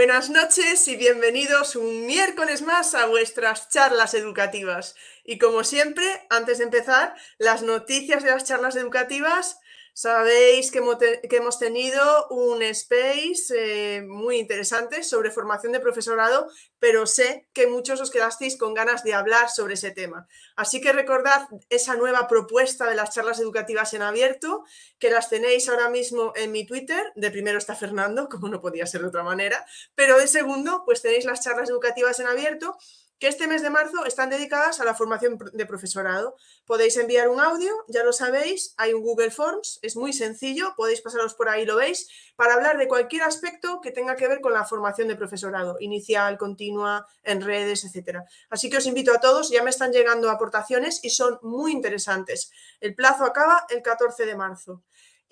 Buenas noches y bienvenidos un miércoles más a vuestras charlas educativas. Y como siempre, antes de empezar, las noticias de las charlas educativas Sabéis que hemos, tenido un space eh, muy interesante sobre formación de profesorado, pero sé que muchos os quedasteis con ganas de hablar sobre ese tema. Así que recordad esa nueva propuesta de las charlas educativas en abierto, que las tenéis ahora mismo en mi Twitter. De primero está Fernando, como no podía ser de otra manera, pero de segundo, pues tenéis las charlas educativas en abierto que este mes de marzo están dedicadas a la formación de profesorado. Podéis enviar un audio, ya lo sabéis, hay un Google Forms, es muy sencillo, podéis pasaros por ahí, lo veis, para hablar de cualquier aspecto que tenga que ver con la formación de profesorado, inicial, continua, en redes, etc. Así que os invito a todos, ya me están llegando aportaciones y son muy interesantes. El plazo acaba el 14 de marzo.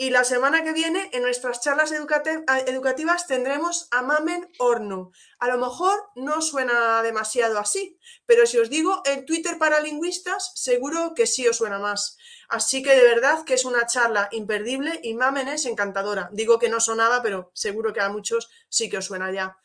Y la semana que viene, en nuestras charlas educativas, tendremos a Mamen Horno. A lo mejor no suena demasiado así, pero si os digo el Twitter para lingüistas, seguro que sí os suena más. Así que de verdad que es una charla imperdible y Mamen es encantadora. Digo que no sonaba, pero seguro que a muchos sí que os suena ya.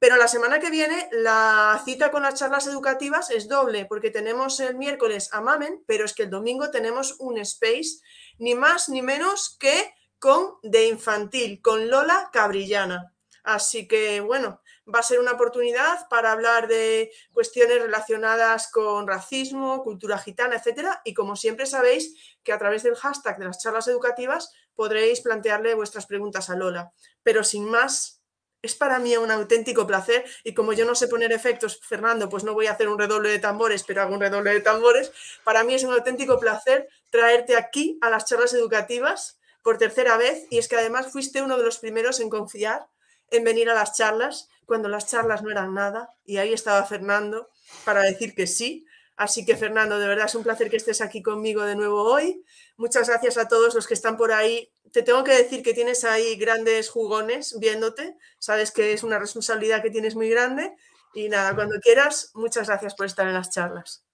Pero la semana que viene la cita con las charlas educativas es doble, porque tenemos el miércoles a Mamen, pero es que el domingo tenemos un space ni más ni menos que con de infantil, con Lola Cabrillana. Así que bueno, va a ser una oportunidad para hablar de cuestiones relacionadas con racismo, cultura gitana, etcétera. Y como siempre sabéis que a través del hashtag de las charlas educativas podréis plantearle vuestras preguntas a Lola. Pero sin más, es para mí un auténtico placer y como yo no sé poner efectos, Fernando, pues no voy a hacer un redoble de tambores, pero hago un redoble de tambores. Para mí es un auténtico placer traerte aquí a las charlas educativas por tercera vez y es que además fuiste uno de los primeros en confiar en venir a las charlas cuando las charlas no eran nada y ahí estaba Fernando para decir que sí. Así que Fernando, de verdad es un placer que estés aquí conmigo de nuevo hoy. Muchas gracias a todos los que están por ahí te tengo que decir que tienes ahí grandes jugones viéndote, sabes que es una responsabilidad que tienes muy grande y nada, cuando quieras, muchas gracias por estar en las charlas.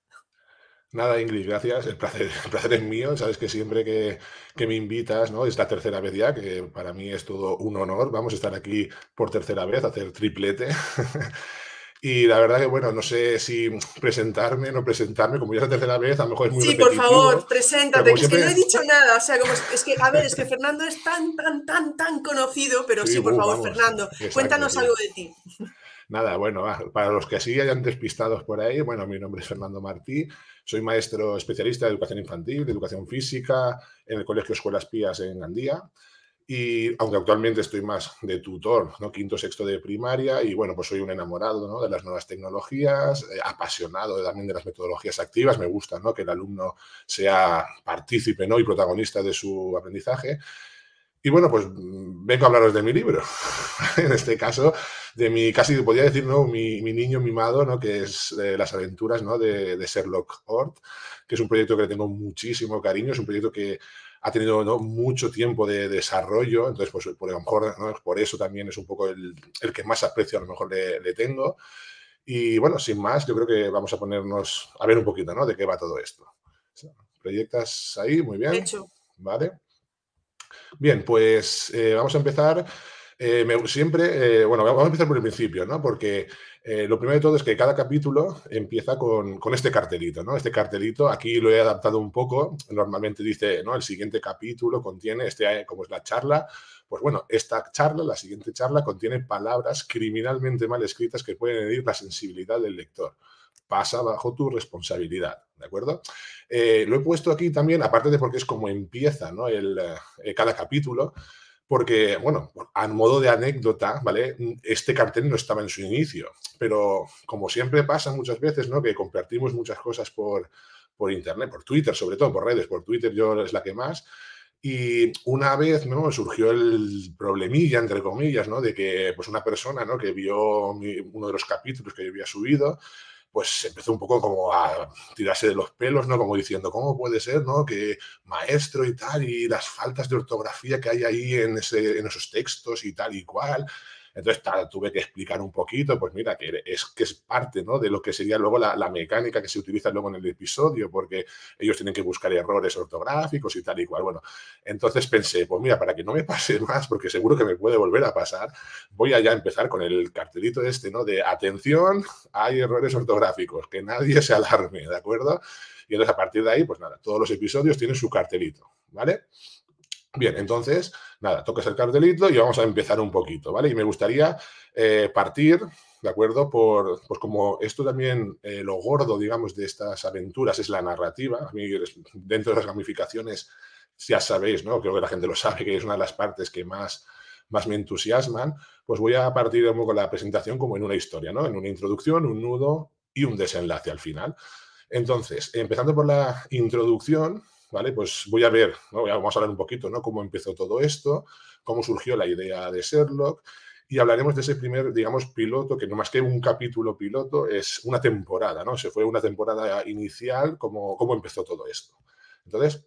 Nada, Ingrid, gracias. El placer, es mío. Sabes que siempre que, que, me invitas, ¿no? Es la tercera vez ya, que para mí es todo un honor. Vamos a estar aquí por tercera vez, a hacer triplete. Y la verdad que, bueno, no sé si presentarme, no presentarme, como ya es la tercera vez, a lo mejor es muy Sí, por favor, preséntate, es que no he dicho nada, o sea, como es que, a ver, es que Fernando es tan, tan, tan, tan conocido, pero sí, por uh, favor, Fernando, cuéntanos algo de ti. Nada, bueno, para los que así hayan despistados por ahí, bueno, mi nombre es Fernando Martí, soy maestro especialista de educación infantil, de educación física en el Colegio Escuelas Pías en Gandía. Y aunque actualmente estoy más de tutor, ¿no? quinto, sexto de primaria, y bueno, pues soy un enamorado ¿no? de las nuevas tecnologías, eh, apasionado también de las metodologías activas, me gusta ¿no? que el alumno sea partícipe ¿no? y protagonista de su aprendizaje. Y bueno, pues mm, vengo a hablaros de mi libro, en este caso, de mi, casi podría decir, ¿no? mi, mi niño mimado, ¿no? que es eh, las aventuras ¿no? de, de Sherlock Ort, que es un proyecto que le tengo muchísimo cariño, es un proyecto que ha tenido mucho tiempo de desarrollo, entonces pues por, lo mejor, por eso también es un poco el, que más aprecio a lo mejor le, tengo. Y bueno, sin más, yo creo que vamos a ponernos a ver un poquito, ¿no? De qué va todo esto. Proyectas ahí, muy bien. Hecho. Vale. Bien, pues eh, vamos a empezar. Eh, siempre, eh, bueno, vamos a empezar por el principio, ¿no? Porque eh, lo primero de todo es que cada capítulo empieza con, este cartelito, ¿no? Este cartelito, aquí lo he adaptado un poco, normalmente dice, ¿no? El siguiente capítulo contiene, este, como es la charla, pues bueno, esta charla, la siguiente charla, contiene palabras criminalmente mal escritas que pueden herir la sensibilidad del lector. Pasa bajo tu responsabilidad, ¿de acuerdo? Eh, lo he puesto aquí también, aparte de porque es como empieza ¿no? El, eh, cada capítulo, porque, bueno, a modo de anécdota, ¿vale? Este cartel no estaba en su inicio, pero como siempre pasa muchas veces, ¿no? Que compartimos muchas cosas por, por Internet, por Twitter, sobre todo por redes, por Twitter yo es la que más, Y una vez ¿no? surgió el problemilla, entre comillas, ¿no? de que pues una persona ¿no? que vio uno de los capítulos que yo había subido, pues empezó un poco como a tirarse de los pelos, ¿no? Como diciendo, ¿cómo puede ser, ¿no? Que maestro y tal, y las faltas de ortografía que hay ahí en, ese, en esos textos y tal y cual. Entonces tuve que explicar un poquito, pues mira, que es, que es parte ¿no? de lo que sería luego la, mecánica que se utiliza luego en el episodio, porque ellos tienen que buscar errores ortográficos y tal y cual. Bueno, entonces pensé, pues mira, para que no me pase más, porque seguro que me puede volver a pasar, voy a ya empezar con el cartelito este, ¿no? De atención, hay errores ortográficos, que nadie se alarme, ¿de acuerdo? Y entonces a partir de ahí, pues nada, todos los episodios tienen su cartelito, ¿vale? Bien, entonces, nada, tocas el cartelito y vamos a empezar un poquito, ¿vale? Y me gustaría eh, partir, ¿de acuerdo? Por, pues como esto también, eh, lo gordo, digamos, de estas aventuras es la narrativa. A mí, dentro de las gamificaciones, ya sabéis, ¿no? Creo que la gente lo sabe, que es una de las partes que más, más me entusiasman. Pues voy a partir un poco la presentación como en una historia, ¿no? En una introducción, un nudo y un desenlace al final. Entonces, empezando por la introducción, ¿vale? Pues voy a ver, vamos a hablar un poquito, ¿no? Cómo empezó todo esto, cómo surgió la idea de Sherlock y hablaremos de ese primer, digamos, piloto, que no más que un capítulo piloto, es una temporada, ¿no? Se fue una temporada inicial, cómo, cómo empezó todo esto. Entonces,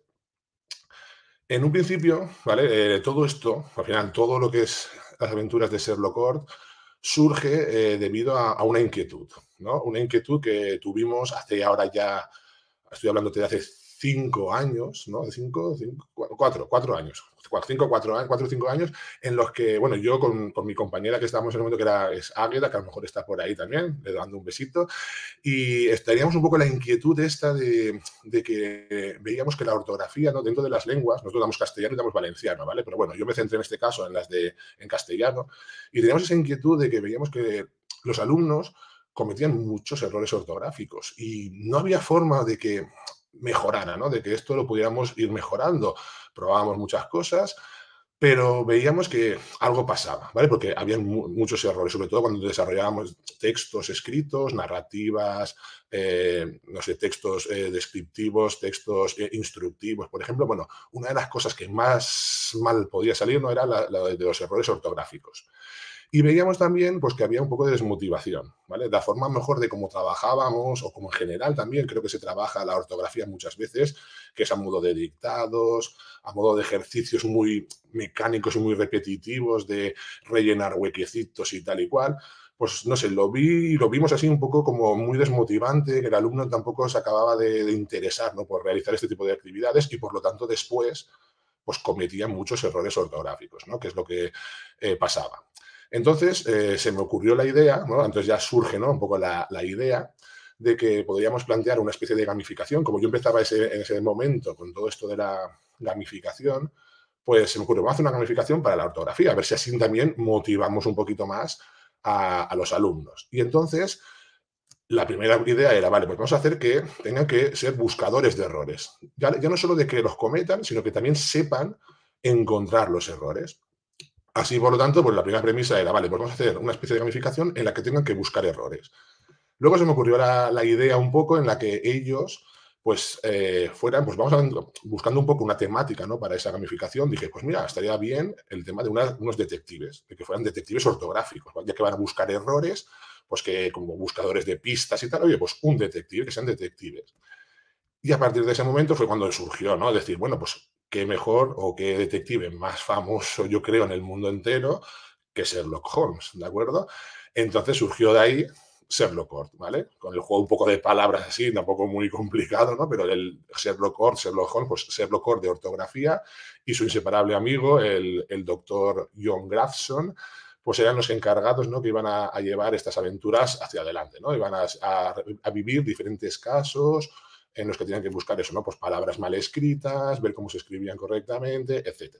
en un principio, ¿vale? Eh, todo esto, al final, todo lo que es las aventuras de Sherlock Holmes surge eh, debido a, a, una inquietud, ¿no? Una inquietud que tuvimos hace ahora ya, estoy hablando de hace cinco años, ¿no? Cinco, cinco, cuatro, cuatro años, cinco, cuatro, cuatro cinco años, en los que, bueno, yo con, con mi compañera que estábamos en el momento que era es Águeda, que a lo mejor está por ahí también, le dando un besito, y estaríamos un poco la inquietud esta de, de que veíamos que la ortografía, ¿no? Dentro de las lenguas, nosotros damos castellano y damos valenciano, ¿vale? Pero bueno, yo me centré en este caso en las de en castellano, y teníamos esa inquietud de que veíamos que los alumnos cometían muchos errores ortográficos y no había forma de que mejorara, ¿no? De que esto lo pudiéramos ir mejorando. Probábamos muchas cosas, pero veíamos que algo pasaba, ¿vale? Porque había muchos errores, sobre todo cuando desarrollábamos textos escritos, narrativas, eh, no sé, textos eh, descriptivos, textos eh, instructivos, por ejemplo. Bueno, una de las cosas que más mal podía salir no era la de los errores ortográficos. Y veíamos también pues, que había un poco de desmotivación, ¿vale? La forma mejor de cómo trabajábamos, o como en general también creo que se trabaja la ortografía muchas veces, que es a modo de dictados, a modo de ejercicios muy mecánicos y muy repetitivos, de rellenar huequecitos y tal y cual, pues no sé, lo vi y lo vimos así un poco como muy desmotivante, que el alumno tampoco se acababa de, interesar ¿no? por realizar este tipo de actividades y por lo tanto después pues cometía muchos errores ortográficos, ¿no? que es lo que eh, pasaba. Entonces eh, se me ocurrió la idea, ¿no? entonces ya surge ¿no? un poco la, idea de que podríamos plantear una especie de gamificación. Como yo empezaba ese, en ese momento con todo esto de la gamificación, pues se me ocurrió, vamos a hacer una gamificación para la ortografía, a ver si así también motivamos un poquito más a, los alumnos. Y entonces la primera idea era, vale, pues vamos a hacer que tengan que ser buscadores de errores. Ya, ya no solo de que los cometan, sino que también sepan encontrar los errores. Así, por lo tanto, pues la primera premisa era, vale, pues vamos a hacer una especie de gamificación en la que tengan que buscar errores. Luego se me ocurrió la, idea un poco en la que ellos, pues, eh, fueran, pues vamos buscando un poco una temática, ¿no? Para esa gamificación. Dije, pues mira, estaría bien el tema de unos detectives, de que fueran detectives ortográficos, ya que van a buscar errores, pues que como buscadores de pistas y tal, oye, pues un detective, que sean detectives. Y a partir de ese momento fue cuando surgió, ¿no? Decir, bueno, pues qué mejor o qué detective más famoso, yo creo, en el mundo entero que Sherlock Holmes, ¿de acuerdo? Entonces surgió de ahí Sherlock Holmes, ¿vale? Con el juego un poco de palabras así, tampoco muy complicado, ¿no? Pero el Sherlock Holmes, Sherlock Holmes, pues Sherlock Holmes de ortografía y su inseparable amigo, el, doctor John Grafson, pues eran los encargados, ¿no? Que iban a, llevar estas aventuras hacia adelante, ¿no? Iban a, a vivir diferentes casos, en los que tenían que buscar eso, ¿no? Pues palabras mal escritas, ver cómo se escribían correctamente, etc.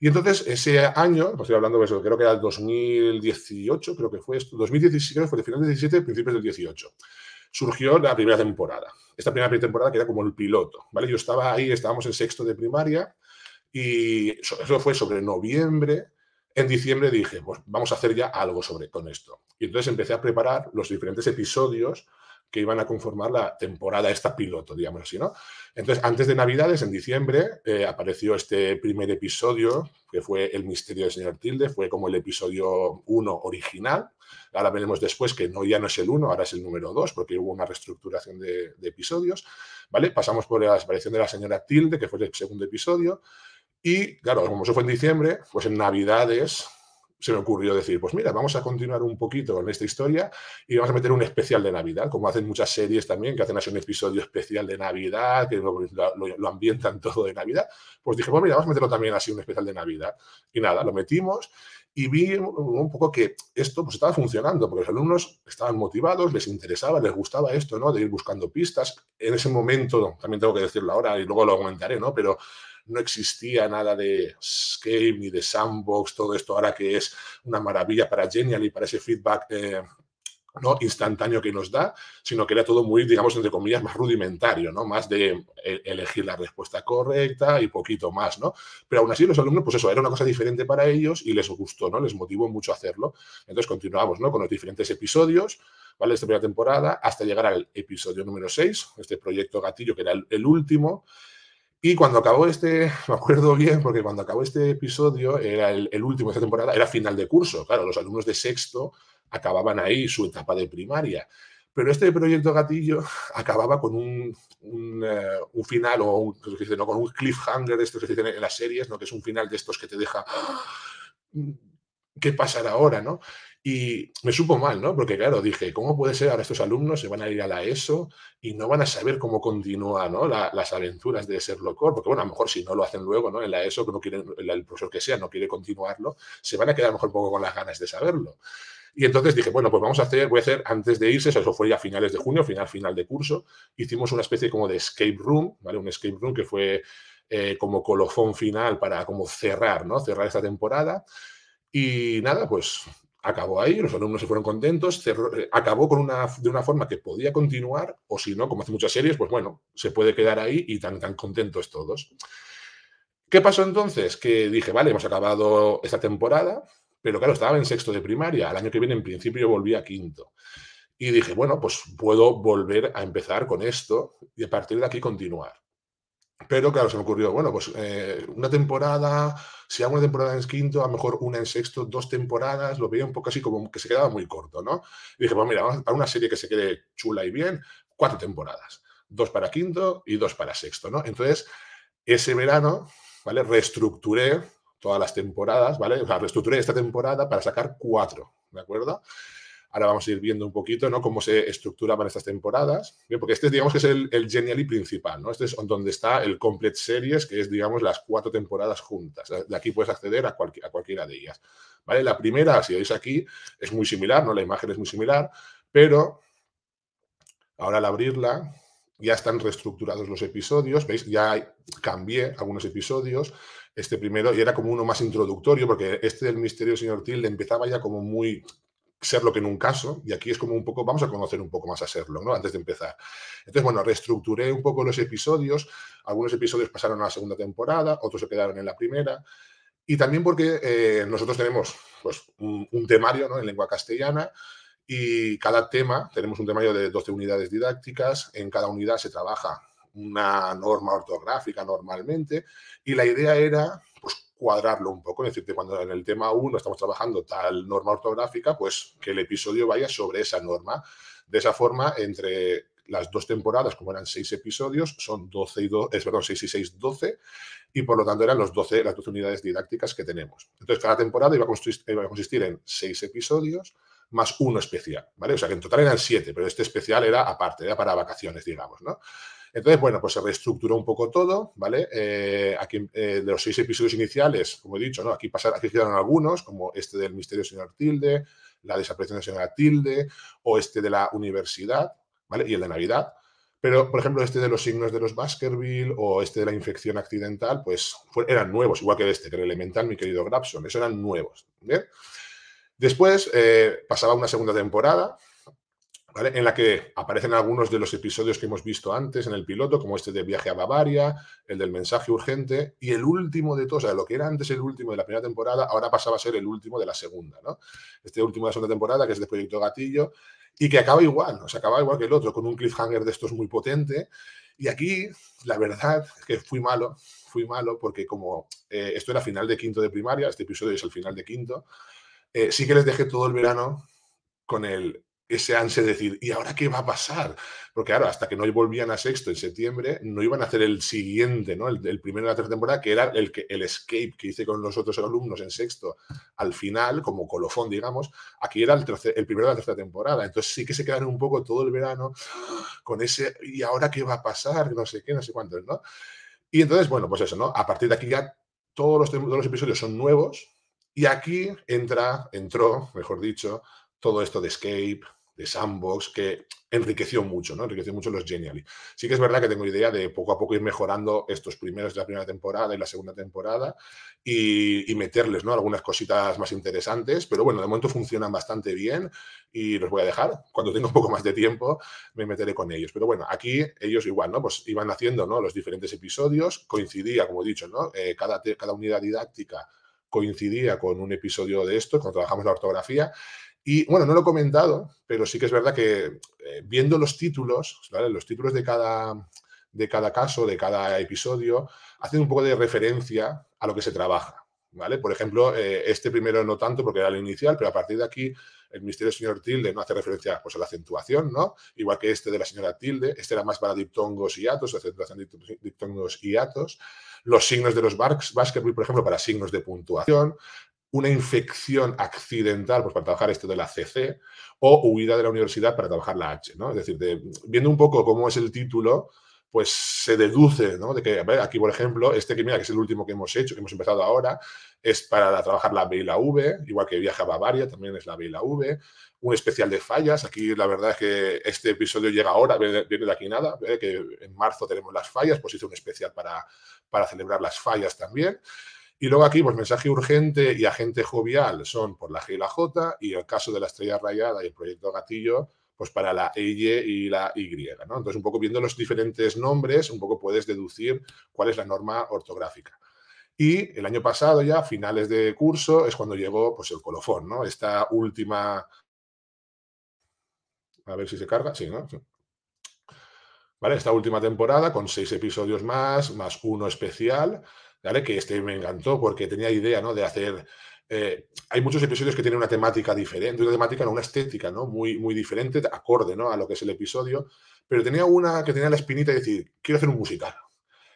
Y entonces, ese año, pues estoy hablando de eso, creo que era el 2018, creo que fue esto, 2017, creo que fue de final del 17, principios del 18, surgió la primera temporada. Esta primera temporada que era como el piloto, ¿vale? Yo estaba ahí, estábamos en sexto de primaria y eso fue sobre noviembre. En diciembre dije, pues vamos a hacer ya algo sobre con esto. Y entonces empecé a preparar los diferentes episodios que iban a conformar la temporada esta piloto, digamos así, ¿no? Entonces, antes de Navidades, en diciembre, eh, apareció este primer episodio, que fue El misterio del señor Tilde, fue como el episodio 1 original. Ahora veremos después que no, ya no es el 1, ahora es el número 2, porque hubo una reestructuración de, episodios, ¿vale? Pasamos por la aparición de la señora Tilde, que fue el segundo episodio, y claro, como eso fue en diciembre, pues en Navidades se me ocurrió decir, pues mira, vamos a continuar un poquito con esta historia y vamos a meter un especial de Navidad, como hacen muchas series también, que hacen así un episodio especial de Navidad, que lo, ambientan todo de Navidad. Pues dije, pues mira, vamos a meterlo también así un especial de Navidad. Y nada, lo metimos y vi un poco que esto pues estaba funcionando, porque los alumnos estaban motivados, les interesaba, les gustaba esto, ¿no? De ir buscando pistas. En ese momento, también tengo que decirlo ahora y luego lo comentaré, ¿no? Pero no existía nada de Escape ni de Sandbox, todo esto ahora que es una maravilla para Genial y para ese feedback eh, ¿no? instantáneo que nos da, sino que era todo muy, digamos, entre comillas, más rudimentario, ¿no? Más de e, elegir la respuesta correcta y poquito más, ¿no? Pero aún así los alumnos, pues eso, era una cosa diferente para ellos y les gustó, ¿no? Les motivó mucho hacerlo. Entonces continuamos, ¿no? Con los diferentes episodios, ¿vale? Esta primera temporada, hasta llegar al episodio número 6, este proyecto Gatillo, que era el último, y cuando acabó este, me acuerdo bien, porque cuando acabó este episodio, era el, último de esta temporada, era final de curso. Claro, los alumnos de sexto acababan ahí su etapa de primaria. Pero este proyecto Gatillo acababa con un, un, eh, final o un, ¿no? con un cliffhanger, esto que se dice en las series, ¿no? que es un final de estos que te deja. ¿qué pasará ahora? ¿no? Y me supo mal, ¿no? Porque claro, dije, ¿cómo puede ser ahora estos alumnos se van a ir a la ESO y no van a saber cómo continúa ¿no? las aventuras de Sherlock Holmes? Porque bueno, a lo mejor si no lo hacen luego, ¿no? En la ESO, que no quieren, el profesor que sea no quiere continuarlo, se van a quedar a lo mejor un poco con las ganas de saberlo. Y entonces dije, bueno, pues vamos a hacer, voy a hacer antes de irse, eso fue ya a finales de junio, final, final de curso, hicimos una especie como de escape room, ¿vale? Un escape room que fue eh, como colofón final para como cerrar, ¿no? Cerrar esta temporada. Y nada, pues acabó ahí, los alumnos se fueron contentos, eh, acabó con una, de una forma que podía continuar, o si no, como hace muchas series, pues bueno, se puede quedar ahí y tan, tan contentos todos. ¿Qué pasó entonces? Que dije, vale, hemos acabado esta temporada, pero claro, estaba en sexto de primaria, al año que viene en principio volví a quinto. Y dije, bueno, pues puedo volver a empezar con esto y a partir de aquí continuar. Pero claro, se me ocurrió, bueno, pues eh, una temporada, si hago una temporada en quinto, a lo mejor una en sexto, dos temporadas, lo veía un poco así como que se quedaba muy corto, ¿no? Y dije, pues mira, vamos a una serie que se quede chula y bien, cuatro temporadas, dos para quinto y dos para sexto, ¿no? Entonces, ese verano, ¿vale? Reestructuré todas las temporadas, ¿vale? O sea, reestructuré esta temporada para sacar cuatro, ¿de acuerdo? Ahora vamos a ir viendo un poquito ¿no? cómo se estructuraban estas temporadas, porque este digamos que es el, el Genially principal, ¿no? Este es donde está el Complete Series, que es digamos las cuatro temporadas juntas. De aquí puedes acceder a, a cualquiera de ellas. ¿vale? La primera, si veis aquí, es muy similar, ¿no? La imagen es muy similar, pero ahora al abrirla ya están reestructurados los episodios, ¿veis? Ya cambié algunos episodios, este primero, y era como uno más introductorio, porque este del Misterio Señor Tilde empezaba ya como muy Serlo que en un caso, y aquí es como un poco, vamos a conocer un poco más a Serlo, ¿no? Antes de empezar. Entonces, bueno, reestructuré un poco los episodios, algunos episodios pasaron a la segunda temporada, otros se quedaron en la primera, y también porque eh, nosotros tenemos pues, un, temario ¿no? en lengua castellana, y cada tema, tenemos un temario de 12 unidades didácticas, en cada unidad se trabaja una norma ortográfica normalmente, y la idea era cuadrarlo un poco, es decir, cuando en el tema 1 estamos trabajando tal norma ortográfica, pues que el episodio vaya sobre esa norma. De esa forma, entre las dos temporadas, como eran seis episodios, son 12 y 2, es, perdón, 6 y 6, 12, y por lo tanto eran los 12, las 12 unidades didácticas que tenemos. Entonces, cada temporada iba a consistir, iba a consistir en seis episodios más uno especial, ¿vale? O sea, que en total eran siete, pero este especial era aparte, era para vacaciones, digamos, ¿no? Entonces, bueno, pues se reestructuró un poco todo, ¿vale? Eh, aquí, eh, de los seis episodios iniciales, como he dicho, ¿no? Aquí, pasaron, aquí quedaron algunos, como este del misterio señor Tilde, la desaparición del señor Tilde, o este de la universidad, ¿vale? Y el de Navidad. Pero, por ejemplo, este de los signos de los Baskerville o este de la infección accidental, pues eran nuevos, igual que este, que el elemental, mi querido Grabson, esos eran nuevos. ¿bien? Después eh, pasaba una segunda temporada, en la que aparecen algunos de los episodios que hemos visto antes en el piloto, como este de Viaje a Bavaria, el del mensaje urgente, y el último de todos, o sea, lo que era antes el último de la primera temporada, ahora pasaba a ser el último de la segunda, ¿no? Este último de la segunda temporada, que es de Proyecto Gatillo, y que acaba igual, o sea, acaba igual que el otro, con un cliffhanger de estos muy potente. Y aquí, la verdad, es que fui malo, fui malo, porque como eh, esto era final de quinto de primaria, este episodio es el final de quinto, eh, sí que les dejé todo el verano con el ese ansia de decir, ¿y ahora qué va a pasar? Porque claro, hasta que no volvían a sexto en septiembre, no iban a hacer el siguiente, ¿no? El, primero de la tercera temporada, que era el, que, el escape que hice con los otros alumnos en sexto al final, como colofón, digamos. Aquí era el, el primero de la tercera temporada. Entonces sí que se quedaron un poco todo el verano con ese, ¿y ahora qué va a pasar? No sé qué, no sé cuántos, ¿no? Y entonces, bueno, pues eso, ¿no? A partir de aquí ya todos los, todos los episodios son nuevos y aquí entra, entró, mejor dicho, todo esto de escape, de Sandbox, que enriqueció mucho, ¿no? Enriqueció mucho los Genially. Sí que es verdad que tengo idea de poco a poco ir mejorando estos primeros de la primera temporada y la segunda temporada y, meterles, ¿no? Algunas cositas más interesantes, pero bueno, de momento funcionan bastante bien y los voy a dejar. Cuando tenga un poco más de tiempo me meteré con ellos. Pero bueno, aquí ellos igual, ¿no? Pues iban haciendo, ¿no? Los diferentes episodios, coincidía, como he dicho, ¿no? Eh, cada, cada unidad didáctica coincidía con un episodio de esto, cuando trabajamos la ortografía, y bueno, no lo he comentado, pero sí que es verdad que eh, viendo los títulos, los títulos de cada, de cada caso, de cada episodio, hacen un poco de referencia a lo que se trabaja. ¿Vale? Por ejemplo, eh, este primero no tanto porque era el inicial, pero a partir de aquí el misterio del señor Tilde no hace referencia pues, a la acentuación, ¿no? Igual que este de la señora Tilde, este era más para diptongos y atos, acentuación de diptongos y atos. Los signos de los Baskerville, por ejemplo, para signos de puntuación una infección accidental pues, para trabajar esto de la CC o huida de la universidad para trabajar la H. ¿no? Es decir, viendo un poco cómo es el título, pues se deduce ¿no? de que, aquí por ejemplo, este que mira, que es el último que hemos hecho, que hemos empezado ahora, es para trabajar la B y la V, igual que Viaja a Bavaria, también es la B y la V, un especial de fallas, aquí la verdad es que este episodio llega ahora, viene de aquí nada, que en marzo tenemos las fallas, pues hice un especial para, para celebrar las fallas también. Y luego aquí, pues mensaje urgente y agente jovial son por la G y la J, y el caso de la estrella rayada y el proyecto gatillo, pues para la EY y la Y. Entonces, un poco viendo los diferentes nombres, un poco puedes deducir cuál es la norma ortográfica. Y el año pasado ya, finales de curso, es cuando llegó pues, el colofón, ¿no? Esta última... A ver si se carga. Sí, ¿no? Vale, esta última temporada con seis episodios más, más uno especial, que este me encantó porque tenía idea, ¿no? De hacer... Eh, hay muchos episodios que tienen una temática diferente, una temática, no, una estética, ¿no? Muy, muy diferente, acorde, ¿no? A lo que es el episodio, pero tenía una que tenía la espinita de decir, quiero hacer un musical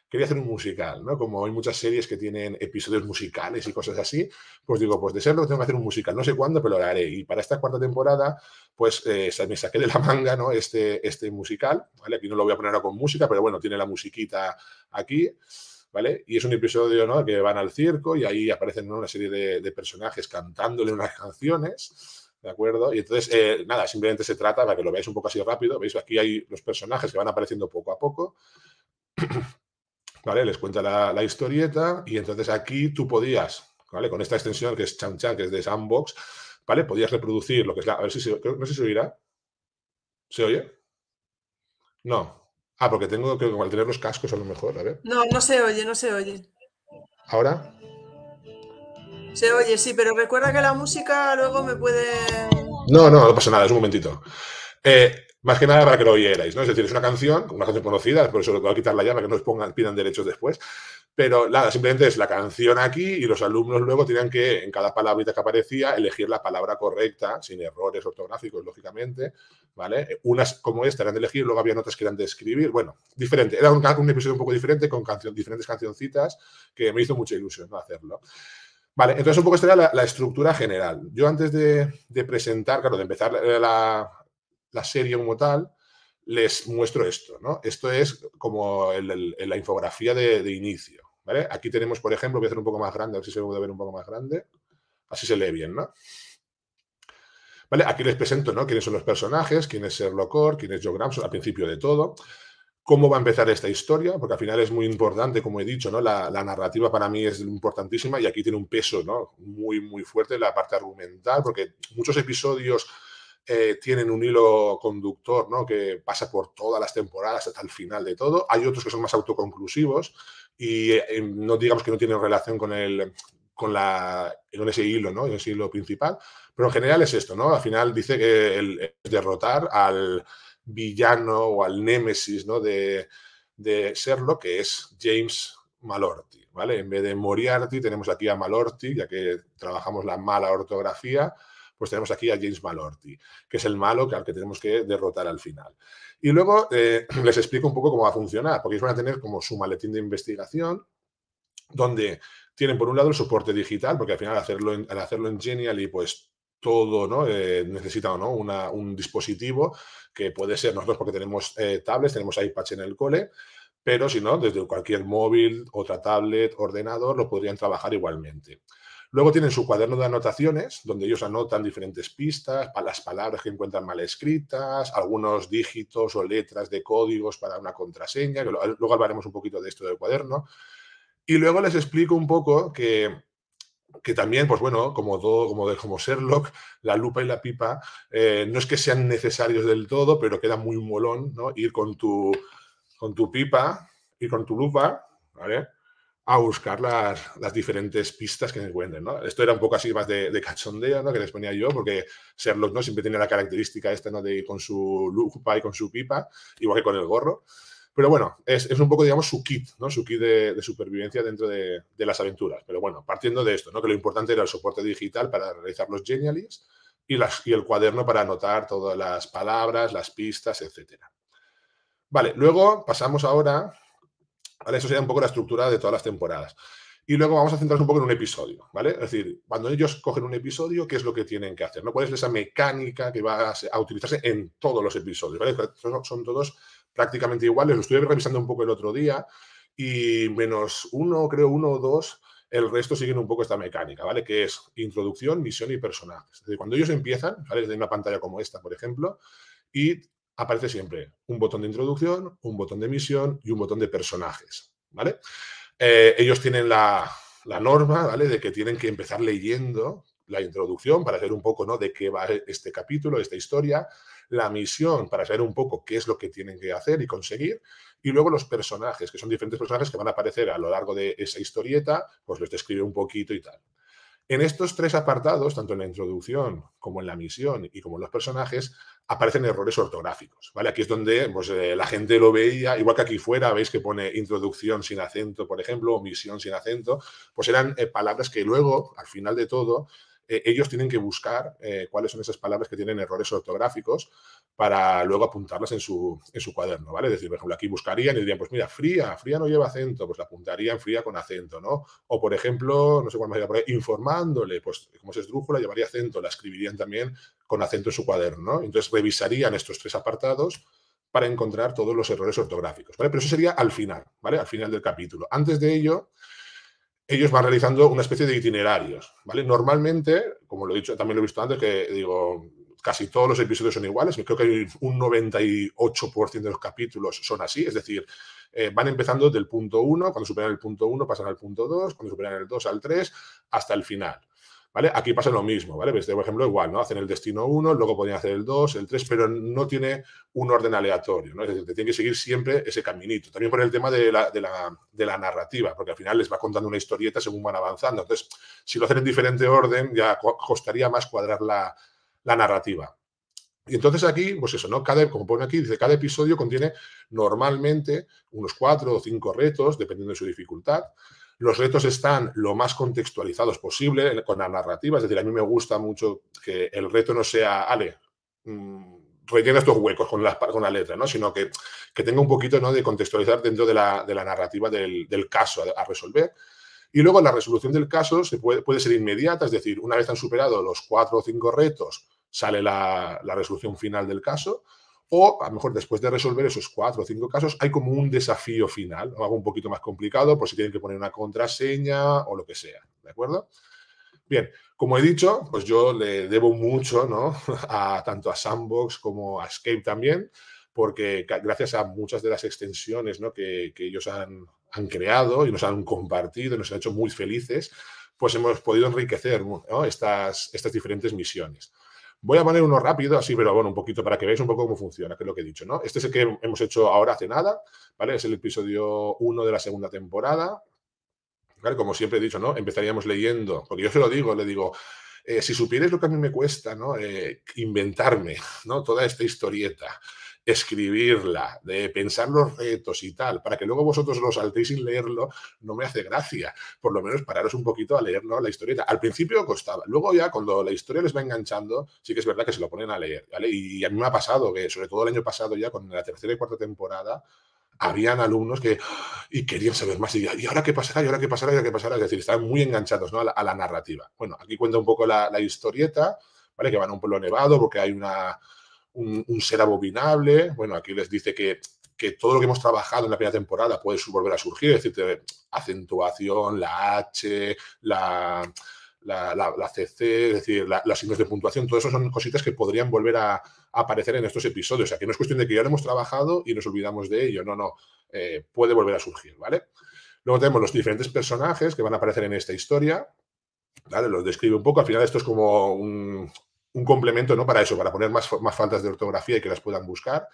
quería hacer un musical, ¿no? Como hay muchas series que tienen episodios musicales y cosas así, pues digo, pues de serlo tengo que hacer un musical, no sé cuándo, pero lo haré. Y para esta cuarta temporada, pues eh, me saqué de la manga, ¿no? Este, este musical, ¿vale? Aquí no lo voy a poner ahora con música, pero bueno, tiene la musiquita aquí. Y es un episodio ¿no? que van al circo y ahí aparecen una serie de, personajes cantándole unas canciones, ¿de acuerdo? Y entonces, eh, nada, simplemente se trata, para que lo veáis un poco así rápido, veis, aquí hay los personajes que van apareciendo poco a poco, ¿vale? Les cuenta la, historieta y entonces aquí tú podías, ¿vale? Con esta extensión que es Chan Chan, que es de Sandbox, ¿vale? Podías reproducir lo que es la... A ver si se... No sé si se oirá. ¿Se oye? No. Ah, porque tengo que al tener los cascos a lo mejor, a ver. No, no se oye, no se oye. ¿Ahora? Se oye, sí, pero recuerda que la música luego me puede. No, no, no pasa nada, es un momentito. Eh, más que nada para que lo oyerais, ¿no? Es decir, es una canción, una canción conocida, por eso lo voy a quitar la llave, que no os pongan, pidan derechos después. Pero nada, simplemente es la canción aquí y los alumnos luego tenían que, en cada palabrita que aparecía, elegir la palabra correcta, sin errores ortográficos, lógicamente, ¿vale? Unas como esta eran de elegir, luego había otras que eran de escribir, bueno, diferente. Era un, episodio un poco diferente con diferentes cancioncitas que me hizo mucha ilusión hacerlo. Vale, entonces un poco esta era la, estructura general. Yo antes de, presentar, claro, de empezar la, serie como tal, les muestro esto, ¿no? Esto es como la infografía de inicio. Aquí tenemos, por ejemplo, voy a hacer un poco más grande, a ver si se puede ver un poco más grande. Así se lee bien, ¿no? ¿Vale? Aquí les presento, ¿no? Quiénes son los personajes, quién es Sherlock Holmes, quién es Joe Gramson, al principio de todo. Cómo va a empezar esta historia, porque al final es muy importante, como he dicho, ¿no? La, narrativa para mí es importantísima y aquí tiene un peso, ¿no? Muy, muy fuerte la parte argumental, porque muchos episodios eh, tienen un hilo conductor ¿no? que pasa por todas las temporadas hasta el final de todo. Hay otros que son más autoconclusivos y eh, no digamos que no tienen relación con el con, la, con ese hilo, ¿no? ese hilo principal. Pero en general es esto, ¿no? Al final dice que el, es derrotar al villano o al némesis ¿no? de, de que es James Malorty, ¿vale? En vez de Moriarty tenemos aquí a Malorty, ya que trabajamos la mala ortografía, pues tenemos aquí a James Malorty, que es el malo al que tenemos que derrotar al final. Y luego eh, les explico un poco cómo va a funcionar, porque ellos van a tener como su maletín de investigación, donde tienen por un lado el soporte digital, porque al final hacerlo al hacerlo en Genially, pues todo ¿no? Eh, necesita ¿no? un dispositivo que puede ser nosotros porque tenemos eh, tablets, tenemos iPads en el cole, pero si no, desde cualquier móvil, otra tablet, ordenador, lo podrían trabajar igualmente. Luego tienen su cuaderno de anotaciones, donde ellos anotan diferentes pistas, las palabras que encuentran mal escritas, algunos dígitos o letras de códigos para una contraseña, que luego hablaremos un poquito de esto del cuaderno. Y luego les explico un poco que, que también, pues bueno, como todo, como, de, como Sherlock, la lupa y la pipa, eh, no es que sean necesarios del todo, pero queda muy molón, ¿no? Ir con tu, con tu pipa y con tu lupa, ¿vale? A buscar las, las, diferentes pistas que encuentren. ¿no? Esto era un poco así más de, de, cachondeo ¿no? que les ponía yo, porque Sherlock ¿no? siempre tiene la característica esta ¿no? de ir con su lupa y con su pipa, igual que con el gorro. Pero bueno, es, es un poco, digamos, su kit, su kit de, supervivencia dentro de, las aventuras. Pero bueno, partiendo de esto, ¿no? que lo importante era el soporte digital para realizar los genialies y, y el cuaderno para anotar todas las palabras, las pistas, etc. Vale, luego pasamos ahora eso sería un poco la estructura de todas las temporadas. Y luego vamos a centrarnos un poco en un episodio, ¿vale? Es decir, cuando ellos cogen un episodio, ¿qué es lo que tienen que hacer? ¿no? ¿Cuál es esa mecánica que va a, utilizarse en todos los episodios? ¿vale? Son, todos prácticamente iguales. Lo estuve revisando un poco el otro día y menos uno, creo uno o dos, el resto siguen un poco esta mecánica, ¿vale? Que es introducción, misión y personajes. Es decir, cuando ellos empiezan, ¿vale? Desde una pantalla como esta, por ejemplo, y aparece siempre un botón de introducción, un botón de misión y un botón de personajes, ¿vale? Eh, ellos tienen la, la, norma, ¿vale? De que tienen que empezar leyendo la introducción para saber un poco, ¿no? De qué va este capítulo, esta historia, la misión para saber un poco qué es lo que tienen que hacer y conseguir, y luego los personajes, que son diferentes personajes que van a aparecer a lo largo de esa historieta, pues los describe un poquito y tal. En estos tres apartados, tanto en la introducción como en la misión y como en los personajes, aparecen errores ortográficos. ¿vale? Aquí es donde pues, eh, la gente lo veía, igual que aquí fuera, veis que pone introducción sin acento, por ejemplo, o misión sin acento, pues eran eh, palabras que luego, al final de todo, eh, ellos tienen que buscar eh, cuáles son esas palabras que tienen errores ortográficos para luego apuntarlas en su, en su cuaderno, ¿vale? Es decir, por ejemplo, aquí buscarían y dirían, pues mira, fría, fría no lleva acento, pues la apuntarían fría con acento, ¿no? O, por ejemplo, no sé cuál más por informándole, pues como es esdrújula, llevaría acento, la escribirían también con acento en su cuaderno, ¿no? Entonces revisarían estos tres apartados para encontrar todos los errores ortográficos, ¿vale? Pero eso sería al final, ¿vale? Al final del capítulo. Antes de ello, ellos van realizando una especie de itinerarios, ¿vale? Normalmente, como lo he dicho, también lo he visto antes, que digo, casi todos los episodios son iguales, creo que un 98% de los capítulos son así, es decir, eh, van empezando del punto 1, cuando superan el punto 1 pasan al punto 2, cuando superan el 2 al 3, hasta el final. Aquí pasa lo mismo, ¿vale? Por ejemplo, igual. Hacen el destino 1, luego podrían hacer el 2, el 3, pero no tiene un orden aleatorio, ¿no? Es decir, te tiene que seguir siempre ese caminito. También por el tema de la, narrativa, porque al final les va contando una historieta según van avanzando. Entonces, si lo hacen en diferente orden, ya costaría más cuadrar la, la narrativa. Y entonces aquí, pues eso, ¿no? Cada, como pone aquí, dice, cada episodio contiene normalmente unos cuatro o cinco retos, dependiendo de su dificultad. Los retos están lo más contextualizados posible con la narrativa, es decir, a mí me gusta mucho que el reto no sea, ale, mmm, rellena estos huecos con la, con la letra, ¿no? sino que, que, tenga un poquito ¿no? de contextualizar dentro de la, de la narrativa del, del caso a, a, resolver. Y luego la resolución del caso se puede, puede, ser inmediata, es decir, una vez han superado los cuatro o cinco retos, sale la, la resolución final del caso o a lo mejor después de resolver esos cuatro o cinco casos, hay como un desafío final, algo un poquito más complicado, por si tienen que poner una contraseña o lo que sea, ¿de acuerdo? Bien, como he dicho, pues yo le debo mucho, ¿no? A, tanto a Sandbox como a Escape también, porque gracias a muchas de las extensiones ¿no? que, ellos han, creado y nos han compartido, nos han hecho muy felices, pues hemos podido enriquecer estas diferentes misiones. Voy a poner uno rápido, así, pero bueno, un poquito para que veáis un poco cómo funciona, que es lo que he dicho, ¿no? Este es el que hemos hecho ahora hace nada, ¿vale? Es el episodio 1 de la segunda temporada. ¿Vale? Como siempre he dicho, ¿no? Empezaríamos leyendo, porque yo se lo digo, le digo, eh, si supierais lo que a mí me cuesta, ¿no? Eh, inventarme, ¿no? Toda esta historieta, escribirla, de pensar los retos y tal, para que luego vosotros lo saltéis sin leerlo, no me hace gracia. Por lo menos pararos un poquito a leer la historieta. Al principio costaba. Luego ya cuando la historia les va enganchando, sí que es verdad que se lo ponen a leer. ¿vale? Y a mí me ha pasado que, sobre todo el año pasado ya, con la tercera y cuarta temporada, habían alumnos que y querían saber más. Y, ¿y ahora qué pasará? ¿Y ahora qué pasará? ¿Y ahora qué pasará? Es decir, estaban muy enganchados ¿no? a, la, narrativa. Bueno, aquí cuenta un poco la, la historieta, ¿vale? Que van a un pueblo nevado porque hay una un, ser abominable. Bueno, aquí les dice que, que, todo lo que hemos trabajado en la primera temporada puede volver a surgir, es decir, acentuación, la H, la, la, CC, es decir, las signos de puntuación, todo eso son cositas que podrían volver a, aparecer en estos episodios. O sea, que no es cuestión de que ya lo hemos trabajado y nos olvidamos de ello, no, no, eh, puede volver a surgir, ¿vale? Luego tenemos los diferentes personajes que van a aparecer en esta historia, ¿vale? Los describe un poco, al final esto es como un, un complemento ¿no? para eso, para poner más, más faltas de ortografía y que las puedan buscar.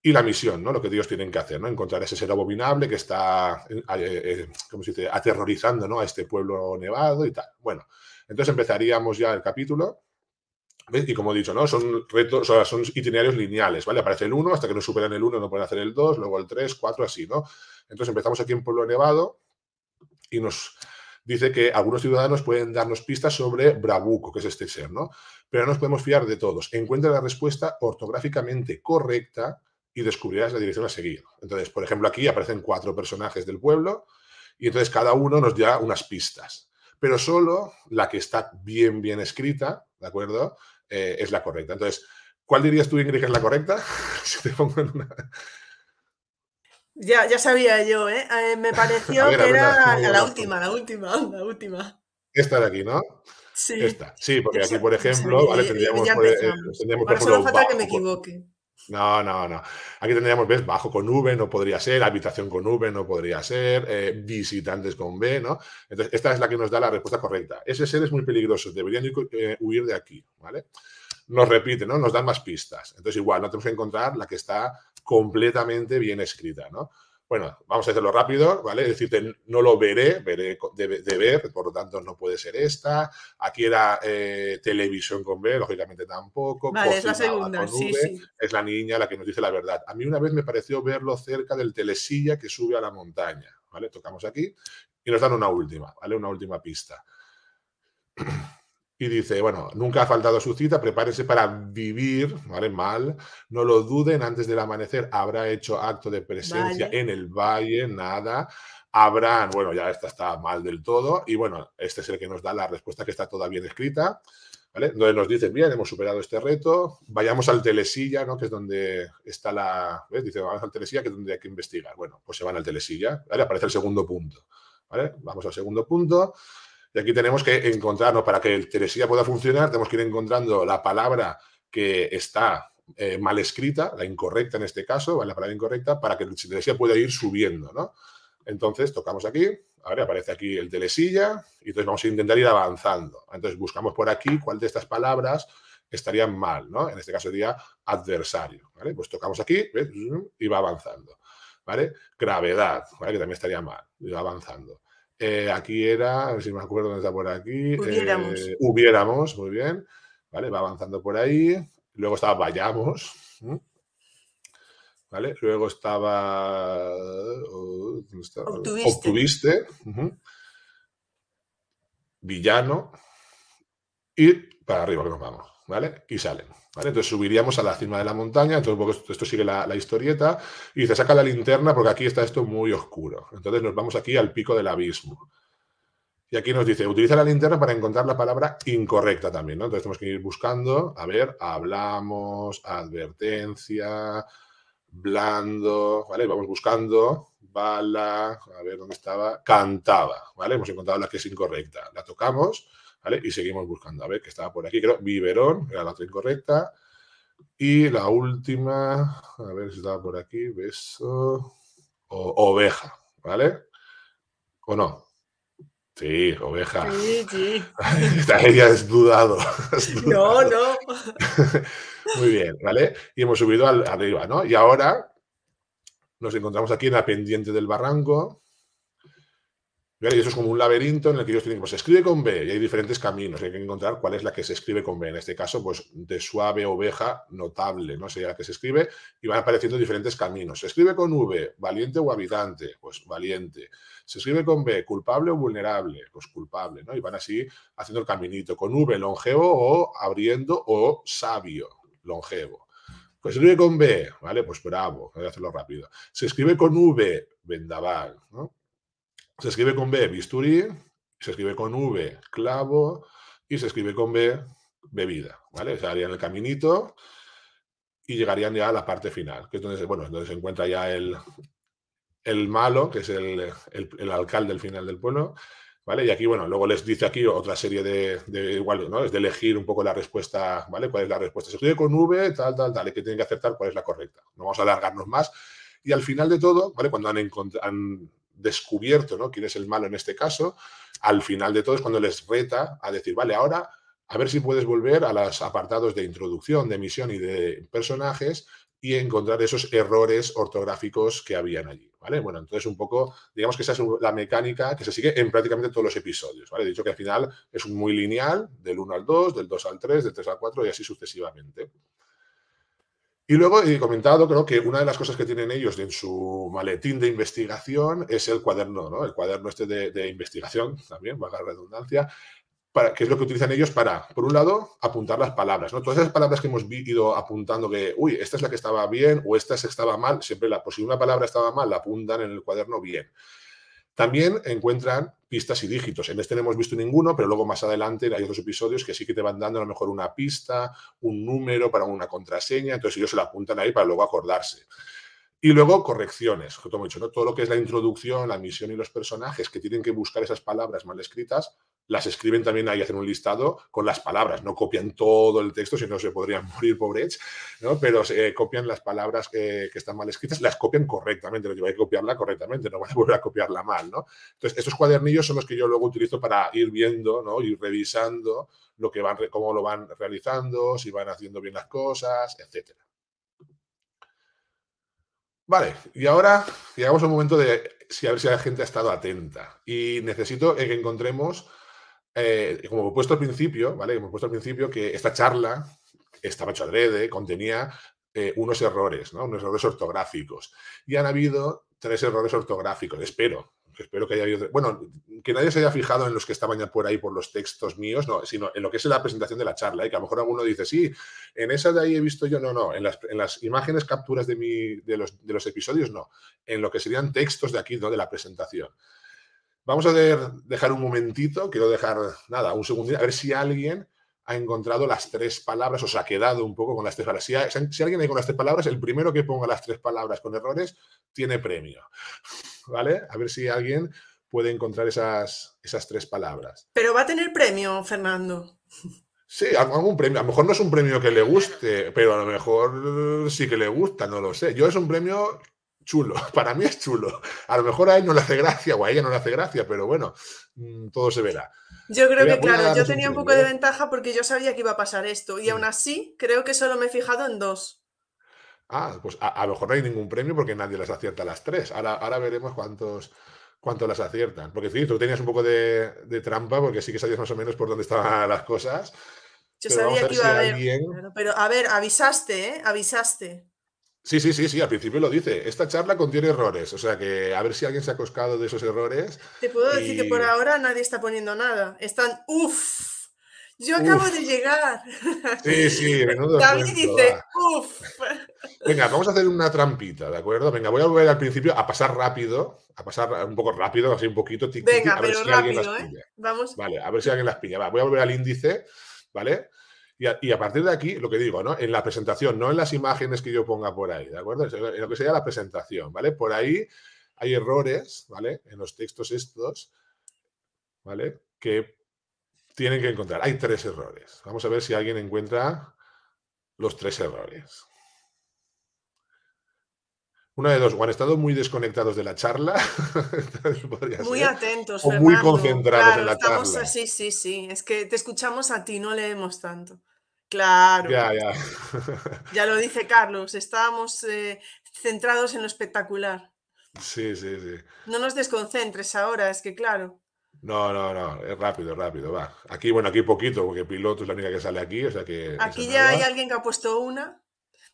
Y la misión, ¿no? Lo que ellos tienen que hacer, ¿no? Encontrar ese ser abominable que está, eh, eh, ¿cómo se dice?, aterrorizando, ¿no? A este pueblo nevado y tal. Bueno, entonces empezaríamos ya el capítulo. Y como he dicho, ¿no? Son retos, o sea, son itinerarios lineales, ¿vale? Aparece el 1, hasta que no superan el 1 no pueden hacer el 2, luego el 3, 4, así, ¿no? Entonces empezamos aquí en Pueblo Nevado y nos dice que algunos ciudadanos pueden darnos pistas sobre Brabuco, que es este ser, ¿no? Pero no nos podemos fiar de todos. Encuentra la respuesta ortográficamente correcta y descubrirás la dirección a seguir. Entonces, por ejemplo, aquí aparecen cuatro personajes del pueblo y entonces cada uno nos da unas pistas. Pero solo la que está bien, bien escrita, ¿de acuerdo? Eh, es la correcta. Entonces, ¿cuál dirías tú, Ingrid, que es la correcta? si te pongo en una... Ya, ya sabía yo, ¿eh? eh me pareció que era la última, la última, la última. Esta de aquí, ¿no? Sí. Esta. Sí, porque aquí, por ejemplo, vale, tendríamos, por, eh, tendríamos por ejemplo, falta que me equivoque. No, no, no. Aquí tendríamos, ¿ves? Bajo con V no podría ser, habitación con V no podría ser, eh, visitantes con B, ¿no? Entonces, esta es la que nos da la respuesta correcta. Ese ser es muy peligroso, deberían huir de aquí, ¿vale? Nos repite, ¿no? Nos dan más pistas. Entonces, igual, no tenemos que encontrar la que está completamente bien escrita, ¿no? Bueno, vamos a hacerlo rápido, ¿vale? Es decir, no lo veré, veré de, ver, por lo tanto no puede ser esta. Aquí era eh, televisión con B, lógicamente tampoco. Vale, es la segunda, sí, sí. Es la niña la que nos dice la verdad. A mí una vez me pareció verlo cerca del telesilla que sube a la montaña, ¿vale? Tocamos aquí y nos dan una última, ¿vale? Una última pista y dice, bueno, nunca ha faltado su cita, prepárese para vivir, ¿vale? Mal, no lo duden, antes del amanecer habrá hecho acto de presencia en el valle, nada, habrán, bueno, ya esta está mal del todo, y bueno, este es el que nos da la respuesta que está toda bien escrita, ¿vale? Entonces nos dicen, bien, hemos superado este reto, vayamos al telesilla, ¿no? Que es donde está la, ¿ves? Dice, vamos al telesilla, que es donde hay que investigar. Bueno, pues se van al telesilla, ¿vale? Aparece el segundo punto, ¿vale? Vamos al segundo punto, y aquí tenemos que encontrarnos, para que el Teresía pueda funcionar, tenemos que ir encontrando la palabra que está eh, mal escrita, la incorrecta en este caso, la palabra incorrecta, para que el Teresía pueda ir subiendo, ¿no? Entonces, tocamos aquí, ahora aparece aquí el telesilla, y entonces vamos a intentar ir avanzando. Entonces, buscamos por aquí cuál de estas palabras estarían mal, ¿no? En este caso sería adversario. Pues tocamos aquí. Y va avanzando, ¿vale? Gravedad, ¿vale? Que también estaría mal, y va avanzando. Eh, aquí era, a ver si me acuerdo dónde está por aquí. Hubiéramos. Eh, hubiéramos, muy bien. Vale, va avanzando por ahí. Luego estaba vayamos. ¿Vale? Luego estaba. Oh, Obtuviste. Villano. Y para arriba que nos vamos. ¿Vale? Y salen. Entonces subiríamos a la cima de la montaña, entonces esto sigue la, historieta, y se saca la linterna porque aquí está esto muy oscuro. Entonces nos vamos aquí al pico del abismo. Y aquí nos dice, utiliza la linterna para encontrar la palabra incorrecta también. Entonces tenemos que ir buscando, a ver, hablamos, advertencia, blando, ¿vale? Vamos buscando, bala, a ver dónde estaba, cantaba, ¿vale? Hemos encontrado la que es incorrecta. La tocamos ¿vale? Y seguimos buscando, a ver, que estaba por aquí, creo, biberón, era la otra incorrecta. Y la última, a ver si estaba por aquí, beso, o, oveja, ¿vale? ¿O no? Sí, oveja. Sí, sí. Ella es dudado. No, no. Muy bien, ¿vale? Y hemos subido al, arriba, ¿no? Y ahora nos encontramos aquí en la pendiente del barranco. Y eso es como un laberinto en el que ellos tienen, pues se escribe con B y hay diferentes caminos. Hay que encontrar cuál es la que se escribe con B. En este caso, pues de suave oveja notable, ¿no? Sería la que se escribe y van apareciendo diferentes caminos. Se escribe con V, valiente o habitante, pues valiente. Se escribe con B, culpable o vulnerable, pues culpable, ¿no? Y van así haciendo el caminito. Con V, longevo o abriendo o sabio, longevo. Pues escribe con B, ¿vale? Pues bravo, voy a hacerlo rápido. Se escribe con V, vendaval, ¿no? Se escribe con B, bisturí, se escribe con V, clavo, y se escribe con B, bebida, ¿vale? Se harían el caminito y llegarían ya a la parte final, que es donde se, bueno, donde se encuentra ya el, el malo, que es el, el, alcalde del final del pueblo, ¿vale? Y aquí, bueno, luego les dice aquí otra serie de, de, igual, ¿no? Es de elegir un poco la respuesta, ¿vale? ¿Cuál es la respuesta? Se escribe con V, tal, tal, tal, y que tienen que acertar cuál es la correcta. No vamos a alargarnos más. Y al final de todo, ¿vale? Cuando han, han descubierto ¿no? quién es el malo en este caso, al final de todo es cuando les reta a decir, vale, ahora a ver si puedes volver a los apartados de introducción, de emisión y de personajes y encontrar esos errores ortográficos que habían allí, ¿vale? Bueno, entonces un poco, digamos que esa es la mecánica que se sigue en prácticamente todos los episodios, ¿vale? He dicho que al final es muy lineal, del 1 al 2, del 2 al 3, del 3 al 4 y así sucesivamente. Y luego he comentado, creo que una de las cosas que tienen ellos en su maletín de investigación es el cuaderno, ¿no? El cuaderno este de, investigación, también, valga la redundancia, para, que es lo que utilizan ellos para, por un lado, apuntar las palabras, ¿no? Todas esas palabras que hemos ido apuntando que, uy, esta es la que estaba bien o esta estaba mal, siempre la, pues si una palabra estaba mal, la apuntan en el cuaderno bien. También encuentran pistas y dígitos. En este no hemos visto ninguno, pero luego más adelante hay otros episodios que sí que te van dando a lo mejor una pista, un número para una contraseña, entonces ellos se la apuntan ahí para luego acordarse. Y luego correcciones, como he ¿no? todo lo que es la introducción, la misión y los personajes que tienen que buscar esas palabras mal escritas, las escriben también ahí, hacen un listado con las palabras, no copian todo el texto, si no se podrían morir pobres, ¿no? pero eh, copian las palabras que, están mal escritas, las copian correctamente, lo que hay que copiarla correctamente, no van a volver a copiarla mal. ¿no? Entonces, estos cuadernillos son los que yo luego utilizo para ir viendo, ¿no? ir revisando lo que van, cómo lo van realizando, si van haciendo bien las cosas, etcétera. Vale, y ahora llegamos a un momento de si a ver si la gente ha estado atenta. Y necesito que encontremos eh, como he puesto al principio, ¿vale? Como he puesto al principio, que esta charla estaba hecha adrede, contenía eh, unos errores, ¿no? Unos errores ortográficos. Y han habido tres errores ortográficos, espero. Espero que haya habido. Bueno, que nadie se haya fijado en los que estaban ya por ahí por los textos míos, no, sino en lo que es la presentación de la charla. Y que a lo mejor alguno dice, sí, en esa de ahí he visto yo, no, no, en las, en las imágenes capturas de, mi, de, los, de los episodios, no. En lo que serían textos de aquí, ¿no? De la presentación. Vamos a dejar un momentito, quiero dejar, nada, un segundito, a ver si alguien ha encontrado las tres palabras o se ha quedado un poco con las tres palabras. Si, alguien hay con las tres palabras, el primero que ponga las tres palabras con errores tiene premio. ¿Vale? A ver si alguien puede encontrar esas, esas tres palabras. Pero va a tener premio, Fernando. Sí, algún premio. A lo mejor no es un premio que le guste, pero a lo mejor sí que le gusta, no lo sé. Yo es un premio chulo. Para mí es chulo. A lo mejor a él no le hace gracia o a ella no le hace gracia, pero bueno, mm, todo se verá. Yo creo que, claro, yo tenía un poco de ventaja porque yo sabía que iba a pasar esto y aún así creo que solo me he fijado en dos. Ah, pues a, lo mejor no hay ningún premio porque nadie las acierta a las tres. Ahora, ahora veremos cuántos, cuántos las aciertan. Porque sí, tú tenías un poco de, trampa porque sí que sabías más o menos por dónde estaban las cosas. Yo sabía que iba a haber. Pero a ver, avisaste, ¿eh? Avisaste. Sí, sí, sí, sí, al principio lo dice. Esta charla contiene errores, o sea que a ver si alguien se ha coscado de esos errores. Te puedo decir que por ahora nadie está poniendo nada. Están, uff, yo acabo de llegar. Sí, sí, menudo. David dice, uff. Venga, vamos a hacer una trampita, ¿de acuerdo? Venga, voy a volver al principio a pasar rápido, a pasar un poco rápido, así un poquito. Venga, a ver pero si rápido, ¿eh? Vamos. Vale, a ver si alguien las pilla. Va, voy a volver al índice, ¿vale? Y a, partir de aquí, lo que digo, ¿no? En la presentación, no en las imágenes que yo ponga por ahí, ¿de acuerdo? En lo que sería la presentación, ¿vale? Por ahí hay errores, ¿vale? En los textos estos, ¿vale? Que tienen que encontrar. Hay tres errores. Vamos a ver si alguien encuentra los tres errores. Una de dos, o han estado muy desconectados de la charla, muy atentos, o muy concentrados en la charla. Sí, sí, sí, es que te escuchamos a ti, no leemos tanto. Claro. Ya, ya. ya lo dice Carlos, estábamos eh, centrados en lo espectacular. Sí, sí, sí. No nos desconcentres ahora, es que claro. No, no, no, es rápido, rápido, va. Aquí, bueno, aquí poquito, porque piloto es la única que sale aquí, o sea que... Aquí ya hay alguien que ha puesto una,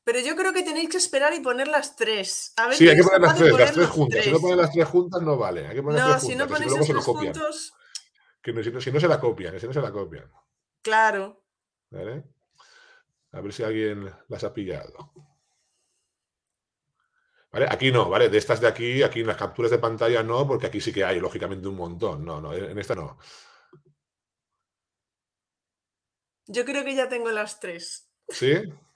pero yo creo que tenéis que esperar y poner las tres. sí, hay que poner las tres, las tres juntas. Si no pones las tres juntas no vale, hay que poner no, las tres si no ponéis las tres juntos... Que no, si, no, si no se la copian, si no se la copian. Claro. ¿Vale? A ver si alguien las ha pillado. ¿Vale? Aquí no, ¿vale? De estas de aquí, aquí en las capturas de pantalla no, porque aquí sí que hay, lógicamente, un montón. No, no, en esta no. Yo creo que ya tengo las tres. ¿Sí?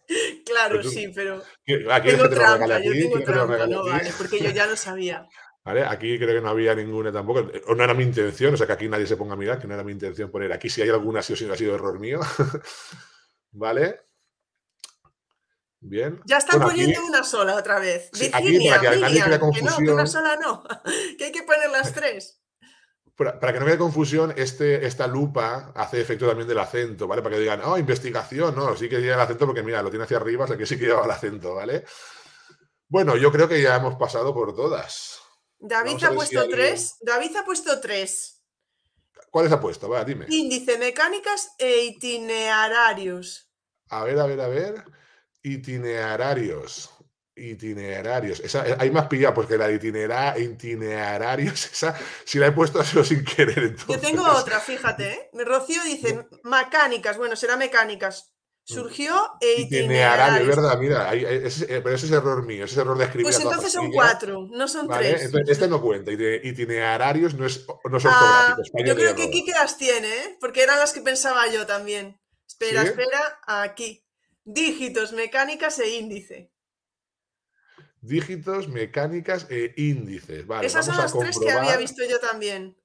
claro, sí, pero. Aquí tengo trampa, yo tengo trampa, no vale, porque yo ya lo sabía. ¿Vale? Aquí creo que no había ninguna tampoco, o no era mi intención, o sea que aquí nadie se ponga a mirar, que no era mi intención poner aquí si hay alguna, si ha sido error mío. ¿Vale? Bien. Ya están poniendo una sola otra vez. Sí, Virginia, aquí para que, Miriam, que no, que una sola no, que hay que poner las tres. Para, que no haya confusión, este, esta lupa hace efecto también del acento, ¿vale? Para que digan, oh, investigación, no, sí que lleva el acento porque mira, lo tiene hacia arriba, o sea que sí que lleva el acento, ¿vale? Bueno, yo creo que ya hemos pasado por todas. David ha puesto tres. David ha puesto tres. ¿Cuáles ha puesto? Va, dime. Índice, mecánicas e itinerarios. A ver, a ver, a ver. Itinerarios. Itinerarios. Esa, hay más pillado, porque la itinera, itinerarios, esa si la he puesto así sin querer. Entonces. Yo tengo otra, fíjate. ¿eh? Rocío dice mecánicas. Bueno, será mecánicas. Surgió e itinerario. ¿verdad? Mira, eh, pero ese es error mío, ese es error de escribir. Pues entonces son cuatro, no son tres. este no cuenta, itinerarios no, es, no son ah, Yo creo que Kike las tiene, ¿eh? porque eran las que pensaba yo también. Espera, espera, aquí. Dígitos, mecánicas e índice. Dígitos, mecánicas e índices. Vale, Esas son las tres que había visto yo también.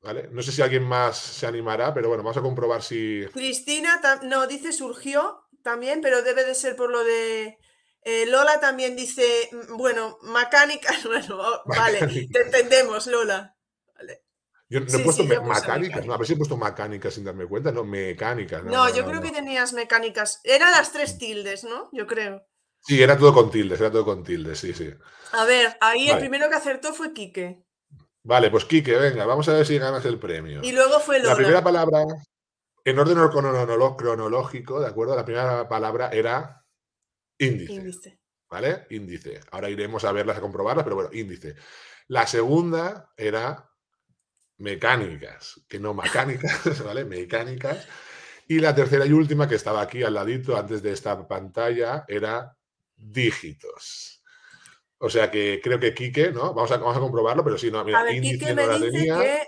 ¿Vale? No sé si alguien más se animará, pero bueno, vamos a comprobar si. Cristina, no, dice surgió también, pero debe de ser por lo de. Eh, Lola también dice, mm, bueno, mecánicas, bueno, vale, te entendemos, Lola. Yo no he puesto mecánicas, no, a ver si he puesto mecánicas sin darme cuenta, no, mecánicas. No, yo creo que tenías mecánicas. Eran las tres tildes, ¿no? Yo creo. Sí, era todo con tildes, era todo con tildes, sí, sí. A ver, ahí el primero que acertó fue Quique. Vale, pues Quique, venga, vamos a ver si ganas el premio. Y luego fue Lola. La primera palabra, en orden cronológico, ¿de acuerdo? La primera palabra era índice. Índice. ¿Vale? Índice. Ahora iremos a verlas, a comprobarlas, pero bueno, índice. La segunda era mecánicas, que no mecánicas, ¿vale? Mecánicas. Y la tercera y última, que estaba aquí al ladito antes de esta pantalla, era dígitos. O sea que creo que Quique, ¿no? Vamos a, vamos a comprobarlo, pero sí, no, mira, índice no la tenía.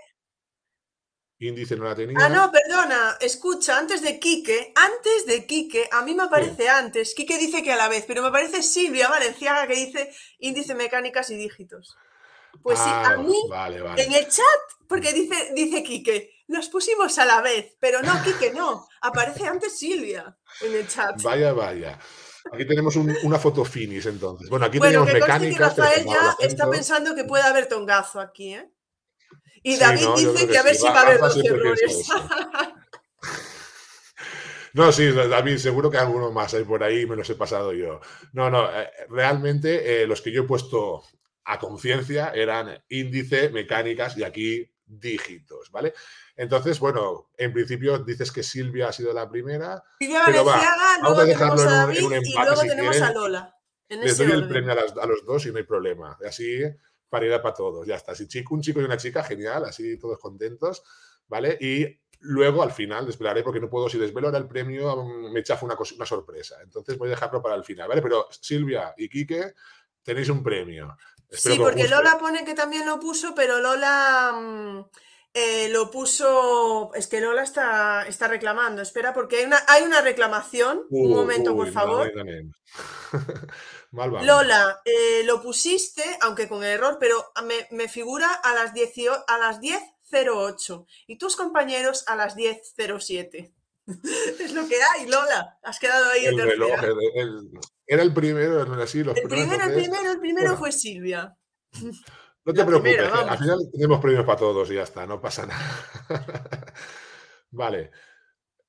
Índice no la tenía. Ah, no, perdona, escucha, antes de Quique, antes de Quique, a mí me aparece antes. Quique dice que a la vez, pero me aparece Silvia Valenciaga que dice índice mecánicas y dígitos. Pues sí, a ah, mí en el chat, porque dice, dice Quique, los pusimos a la vez, pero no, Quique, no. Aparece antes Silvia en el chat. Vaya, vaya. Aquí tenemos una foto finis entonces. Bueno, aquí tenemos mecánicas. Rafael ya está pensando que puede haber tongazo aquí, ¿eh? Y David dice que, a ver si va a haber dos errores. No, sí, David, seguro que alguno más hay por ahí, me los he pasado yo. No, no, eh, realmente eh, los que yo he puesto a conciencia eran índice, mecánicas y aquí dígitos, ¿vale? Entonces, bueno, en principio dices que Silvia ha sido la primera. Silvia Valenciaga, luego tenemos a David y luego tenemos a Lola. Les doy el premio a, los dos y no hay problema. Así paridad para todos, ya está. Si chico, un chico y una chica, genial, así todos contentos, ¿vale? Y luego al final desvelaré, porque no puedo, si desvelo ahora el premio, mm, me chafa una, una sorpresa. Entonces voy a dejarlo para el final, ¿vale? Pero Silvia y Quique, tenéis un premio sí, porque Lola pone que también lo puso, pero Lola mm, eh, lo puso. Es que Lola está, está reclamando. Espera, porque hay una, hay una reclamación. Un momento, por favor. Lola, eh, lo pusiste, aunque con error, pero me, figura a las, 10, a las 10.08 y tus compañeros a las 10.07. Es lo que hay, Lola. Has quedado ahí el reloj. era el primero, así, los el primero, el primero, el primero fue Silvia. No te preocupes, al final tenemos premios para todos y ya está, no pasa nada. vale.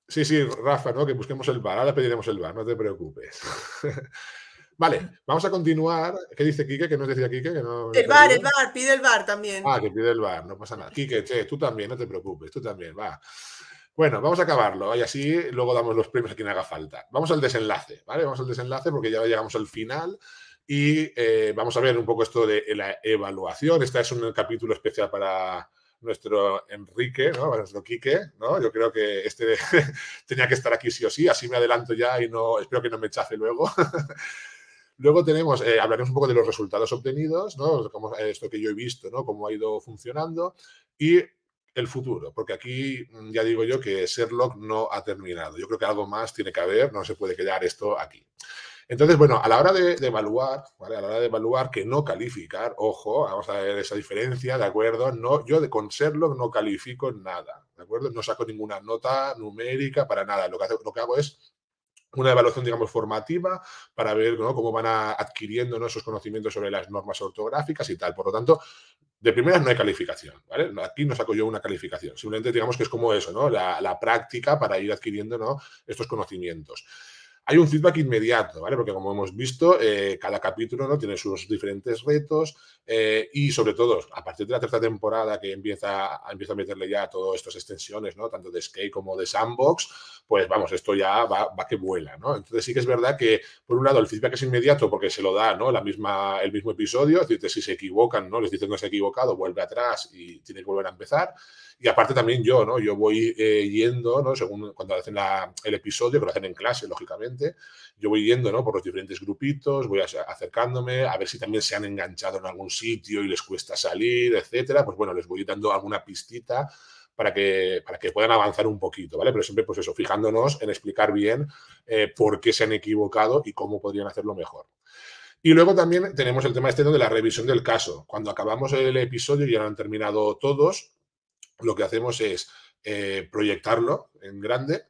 Sí, sí, Rafa, ¿no? Que busquemos el bar. Ahora pediremos el bar, no te preocupes. vale, vamos a continuar. ¿Qué dice Quique? ¿Qué nos decía Quique? Que no, el bar, el bar, pide el bar también. Ah, que pide el bar, no pasa nada. Quique, che, tú también, no te preocupes, tú también, va. Bueno, vamos a acabarlo y así luego damos los premios a quien haga falta. Vamos al desenlace, ¿vale? Vamos al desenlace porque ya llegamos al final y eh, vamos a ver un poco esto de la evaluación. Este es un capítulo especial para, nuestro Enrique, ¿no? nuestro Quique, ¿no? Yo creo que este tenía que estar aquí sí o sí, así me adelanto ya y no espero que no me chafe luego. luego tenemos, eh, hablaremos un poco de los resultados obtenidos, ¿no? Como esto que yo he visto, ¿no? Cómo ha ido funcionando y el futuro, porque aquí mm, ya digo yo que Sherlock no ha terminado. Yo creo que algo más tiene que haber, no se puede quedar esto aquí. Entonces, bueno, a la hora de, evaluar, ¿vale? A la hora de evaluar que no calificar, ojo, vamos a ver esa diferencia, ¿de acuerdo? No, yo de con Sherlock no califico nada, ¿de acuerdo? No saco ninguna nota numérica para nada. Lo que, lo que hago es una evaluación, digamos, formativa para ver cómo van adquiriendo esos conocimientos sobre las normas ortográficas y tal. Por lo tanto, de primeras no hay calificación. Aquí no saco yo una calificación. Simplemente digamos que es como eso, ¿no? La, práctica para ir adquiriendo estos conocimientos hay un feedback inmediato, ¿vale? Porque como hemos visto, eh, cada capítulo ¿no? tiene sus diferentes retos eh, y sobre todo, a partir de la tercera temporada que empieza, empieza a meterle ya todas estas extensiones, ¿no? Tanto de Skate como de Sandbox, pues vamos, esto ya va, va, que vuela, ¿no? Entonces sí que es verdad que, por un lado, el feedback es inmediato porque se lo da, ¿no? La misma, el mismo episodio, es decir, si se equivocan, ¿no? Les dicen no se ha equivocado, vuelve atrás y tiene que volver a empezar. Y aparte también yo, ¿no? Yo voy eh, yendo, ¿no? Según cuando hacen el episodio, que lo hacen en clase, lógicamente, yo voy yendo, ¿no? Por los diferentes grupitos, voy acercándome a ver si también se han enganchado en algún sitio y les cuesta salir, etcétera. Pues bueno, les voy dando alguna pistita para que, para que puedan avanzar un poquito, ¿vale? Pero siempre, pues eso, fijándonos en explicar bien eh, por qué se han equivocado y cómo podrían hacerlo mejor. Y luego también tenemos el tema este de la revisión del caso. Cuando acabamos el episodio y ya lo han terminado todos, lo que hacemos es eh, proyectarlo en grande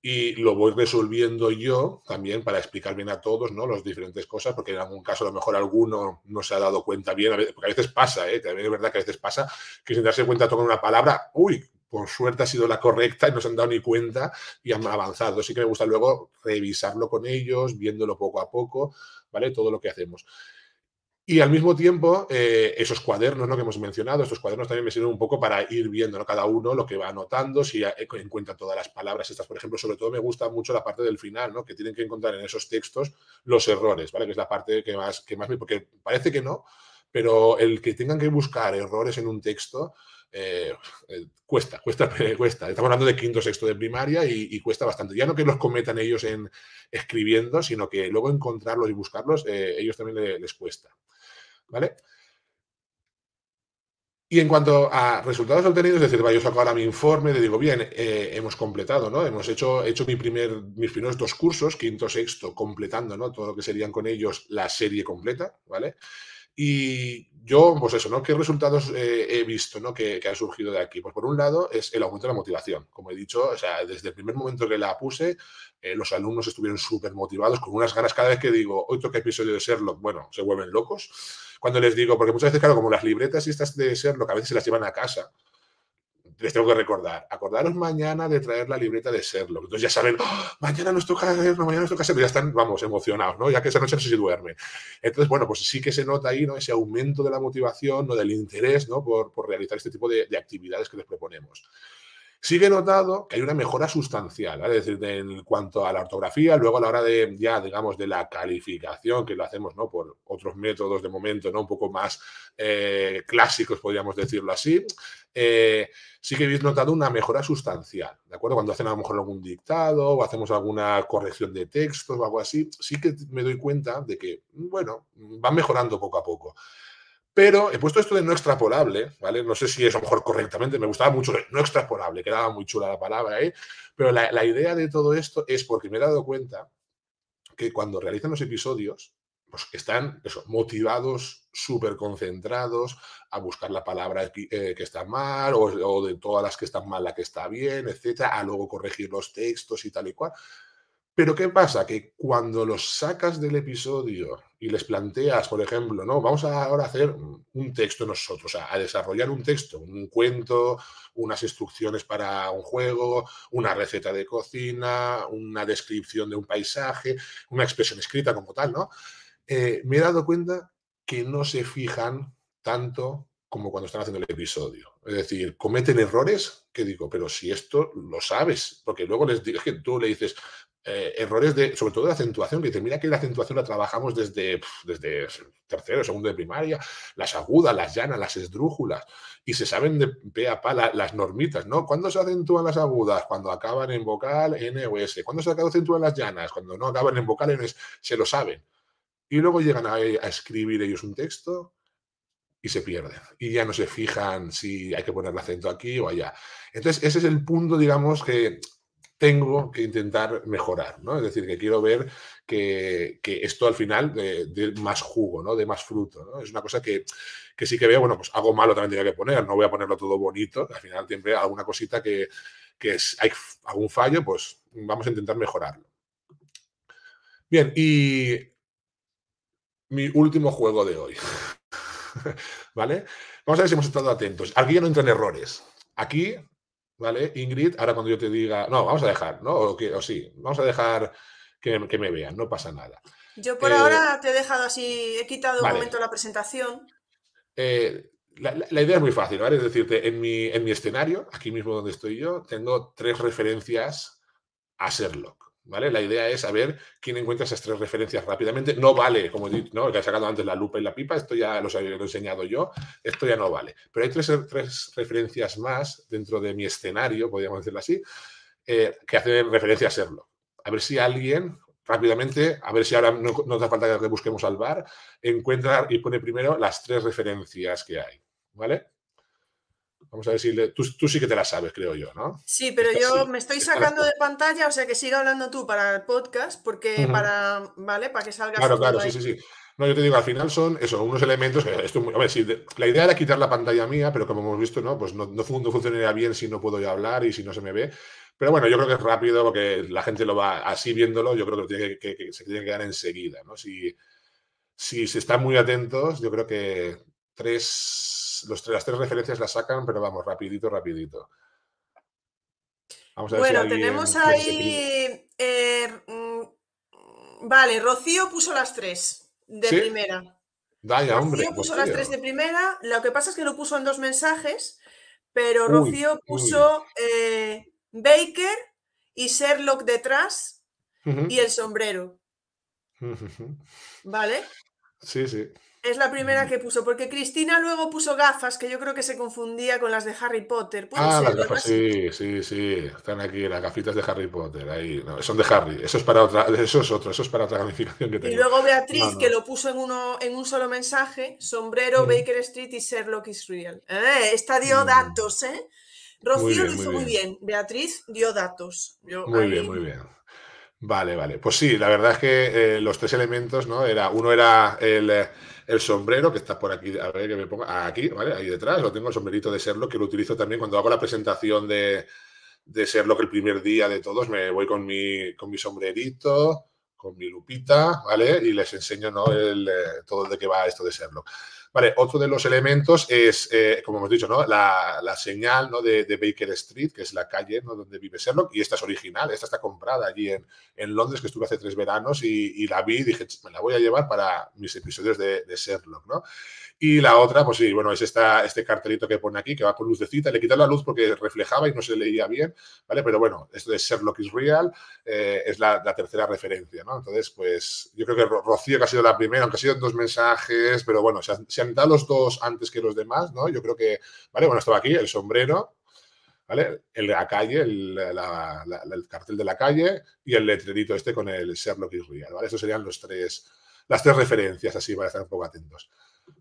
y lo voy resolviendo yo también para explicar bien a todos ¿no? las diferentes cosas, porque en algún caso a lo mejor alguno no se ha dado cuenta bien, porque a veces pasa, ¿eh? también es verdad que a veces pasa que sin darse cuenta tocan una palabra, uy, por suerte ha sido la correcta y no se han dado ni cuenta y han avanzado. Así que me gusta luego revisarlo con ellos, viéndolo poco a poco, ¿vale? Todo lo que hacemos. Y al mismo tiempo, eh, esos cuadernos ¿no? que hemos mencionado, estos cuadernos también me sirven un poco para ir viendo ¿no? cada uno lo que va anotando, si encuentra todas las palabras estas, por ejemplo, sobre todo me gusta mucho la parte del final, ¿no? que tienen que encontrar en esos textos los errores, ¿vale? que es la parte que más, que más me... porque parece que no, pero el que tengan que buscar errores en un texto, eh, eh, cuesta, cuesta, cuesta. Estamos hablando de quinto, sexto de primaria y, cuesta bastante. Ya no que los cometan ellos en escribiendo, sino que luego encontrarlos y buscarlos, ellos también les cuesta. ¿vale? Y en cuanto a resultados obtenidos, es decir, yo saco ahora mi informe, le digo, bien, eh, hemos completado, ¿no? Hemos hecho, hecho mi primer, mis primeros dos cursos, quinto, sexto, completando, ¿no? Todo lo que serían con ellos la serie completa, ¿vale? Y yo, pues eso, ¿no? ¿Qué resultados eh, he visto, ¿no? Que, que, han surgido de aquí? Pues por un lado es el aumento de la motivación. Como he dicho, o sea, desde el primer momento que la puse, eh, los alumnos estuvieron súper motivados, con unas ganas. Cada vez que digo, hoy toca episodio de Sherlock, bueno, se vuelven locos. Cuando les digo, porque muchas veces, claro, como las libretas y estas de Sherlock a veces se las llevan a casa, les tengo que recordar, acordaros mañana de traer la libreta de Sherlock. Entonces ya saben, ¡Oh! mañana nos toca mañana nos toca Sherlock, ya están, vamos, emocionados, ¿no? Ya que esa noche no sé si duerme. Entonces, bueno, pues sí que se nota ahí, ¿no? Ese aumento de la motivación, ¿no? Del interés, ¿no? Por, por realizar este tipo de actividades que les proponemos. Sí que he notado que hay una mejora sustancial, es decir, en cuanto a la ortografía, luego a la hora de ya, digamos, de la calificación, que lo hacemos ¿no? por otros métodos de momento, ¿no? un poco más eh, clásicos, podríamos decirlo así, eh, sí que habéis notado una mejora sustancial, ¿de acuerdo? Cuando hacen a lo mejor algún dictado o hacemos alguna corrección de textos o algo así, sí que me doy cuenta de que, bueno, van mejorando poco a poco. Pero he puesto esto de no extrapolable, ¿vale? No sé si es a lo mejor correctamente, me gustaba mucho no extrapolable, quedaba muy chula la palabra ahí, pero la, idea de todo esto es porque me he dado cuenta que cuando realizan los episodios, pues están motivados, súper concentrados a buscar la palabra eh, que está mal o, de todas las que están mal la que está bien, etcétera, a luego corregir los textos y tal y cual. Pero ¿qué pasa? Que cuando los sacas del episodio y les planteas, por ejemplo, no, vamos a ahora hacer un texto nosotros, a, desarrollar un texto, un cuento, unas instrucciones para un juego, una receta de cocina, una descripción de un paisaje, una expresión escrita como tal, ¿no? Eh, me he dado cuenta que no se fijan tanto como cuando están haciendo el episodio. Es decir, cometen errores que digo, pero si esto lo sabes, porque luego les digo que tú le dices, eh, errores de, sobre todo de acentuación, que dice, mira que la acentuación la trabajamos desde, desde tercero, segundo de primaria, las agudas, las llanas, las esdrújulas, y se saben de pe a pa las normitas, ¿no? ¿Cuándo se acentúan las agudas? Cuando acaban en vocal N o S. ¿Cuándo se acentúan las llanas? Cuando no acaban en vocal N, se lo saben. Y luego llegan a, a escribir ellos un texto y se pierden. Y ya no se fijan si hay que poner el acento aquí o allá. Entonces, ese es el punto, digamos, que tengo que intentar mejorar, ¿no? Es decir, que quiero ver que, esto al final dé más jugo, ¿no? De más fruto, ¿no? Es una cosa que, sí que veo, bueno, pues algo malo también tenía que poner, no voy a ponerlo todo bonito, al final siempre alguna cosita que, es, hay algún fallo, pues vamos a intentar mejorarlo. Bien, y mi último juego de hoy, ¿vale? Vamos a ver si hemos estado atentos. Aquí ya no entran errores. Aquí ¿vale? Ingrid, ahora cuando yo te diga, no, vamos a dejar, ¿no? O, que, o sí, vamos a dejar que, me vean, no pasa nada. Yo por ahora eh, te he dejado así, he quitado un momento la presentación. Eh, la, idea es muy fácil, ¿vale? Es decirte, en mi, en mi escenario, aquí mismo donde estoy yo, tengo tres referencias a Sherlock. ¿Vale? La idea es saber quién encuentra esas tres referencias rápidamente. No vale, como he dicho, ¿no? que he sacado antes la lupa y la pipa, esto ya los he enseñado yo, esto ya no vale. Pero hay tres, tres referencias más dentro de mi escenario, podríamos decirlo así, eh, que hacen referencia a serlo. A ver si alguien rápidamente, a ver si ahora no, no hace falta que busquemos al bar, encuentra y pone primero las tres referencias que hay. ¿Vale? Vamos a ver si tú, sí que te la sabes, creo yo, ¿no? Sí, pero yo me estoy sacando de pantalla, o sea que siga hablando tú para el podcast, porque para, ¿vale? Para que salga. Claro, claro, sí, sí, sí. No, yo te digo, al final son eso, unos elementos. Esto, a ver, si la idea era quitar la pantalla mía, pero como hemos visto, ¿no? Pues no, no, funcionaría bien si no puedo yo hablar y si no se me ve. Pero bueno, yo creo que es rápido porque la gente lo va así viéndolo, yo creo que, tiene que, se tiene que dar enseguida, ¿no? Si, si se están muy atentos, yo creo que tres los, las tres referencias las sacan, pero vamos, rapidito, rapidito. Vamos a ver bueno, tenemos ahí... Eh, mm, vale, Rocío puso las tres de primera. Vaya, hombre. Rocío puso las tres de primera. Lo que pasa es que lo puso en dos mensajes, pero Rocío puso eh, Baker y Sherlock detrás y el sombrero. ¿Vale? Sí, sí. Es la primera que puso, porque Cristina luego puso gafas, que yo creo que se confundía con las de Harry Potter. Ah, las gafas, sí, sí, sí. Están aquí, las gafitas de Harry Potter. Ahí, son de Harry. Eso es para otra, eso es otro, eso es para otra gamificación que tengo. Y luego Beatriz, que lo puso en uno, en un solo mensaje: sombrero, Baker Street y Sherlock is real. Eh, esta dio mm. datos, ¿eh? Rocío lo hizo muy bien. Beatriz dio datos. muy bien, muy bien. Vale, vale. Pues sí, la verdad es que eh, los tres elementos, ¿no? Era, uno era el el sombrero que está por aquí, a ver que me ponga, aquí, ¿vale? Ahí detrás, lo tengo el sombrerito de Serlo, que lo utilizo también cuando hago la presentación de, de Serlo, que el primer día de todos me voy con mi, con mi sombrerito, con mi lupita, ¿vale? Y les enseño, ¿no? El, eh, todo de qué va esto de Serlo. Vale, otro de los elementos es, eh, como hemos dicho, ¿no? la, señal ¿no? de, Baker Street, que es la calle ¿no? donde vive Sherlock, y esta es original, esta está comprada allí en, en Londres, que estuve hace tres veranos, y, la vi y dije, me la voy a llevar para mis episodios de, de Sherlock, ¿no? Y la otra, pues sí, bueno, es esta, este cartelito que pone aquí, que va con lucecita. Le quité la luz porque reflejaba y no se leía bien, ¿vale? Pero bueno, esto de Sherlock is Real eh, es la, tercera referencia, ¿no? Entonces, pues yo creo que Rocío, que ha sido la primera, aunque ha sido dos mensajes, pero bueno, se han, dado los dos antes que los demás, ¿no? Yo creo que, ¿vale? Bueno, estaba aquí el sombrero, ¿vale? El la calle, el, el, cartel de la calle y el letrerito este con el Sherlock is Real, ¿vale? Esos serían los tres, las tres referencias, así para estar un poco atentos.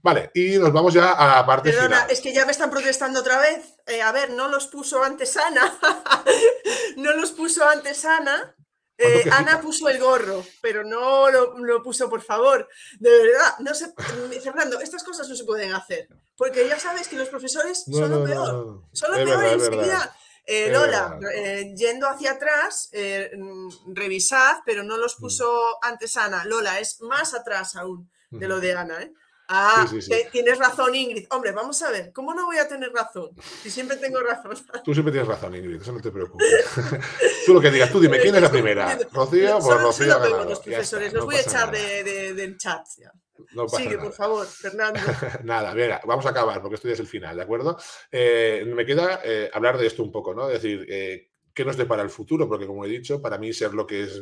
Vale, y nos vamos ya a la parte Perdona, es que ya me están protestando otra vez. Eh, a ver, no los puso antes Ana. no los puso antes Ana. Eh, Ana puso el gorro, pero no lo, puso por favor. De verdad, no sé, Fernando, estas cosas no se pueden hacer. Porque ya sabes que los profesores son lo peor. son lo peor enseguida. Eh, Lola, eh, yendo hacia atrás, mm, revisad, pero no los mm. puso antes Ana. Lola, es más atrás aún de lo de Ana. ¿eh? Ah, tienes razón, Ingrid. Hombre, vamos a ver, ¿cómo no voy a tener razón? Si siempre tengo razón. Tú siempre tienes razón, Ingrid, eso no te preocupes. tú lo que digas, tú dime, ¿quién es la primera? ¿Rocío? Pues Rocío ha los profesores, los voy a echar de, del chat. Sigue, por favor, Fernando. nada, venga, vamos a acabar porque esto ya es el final, ¿de acuerdo? Eh, me queda eh, hablar de esto un poco, ¿no? Es decir, eh, ¿qué nos depara el futuro? Porque como he dicho, para mí ser lo que es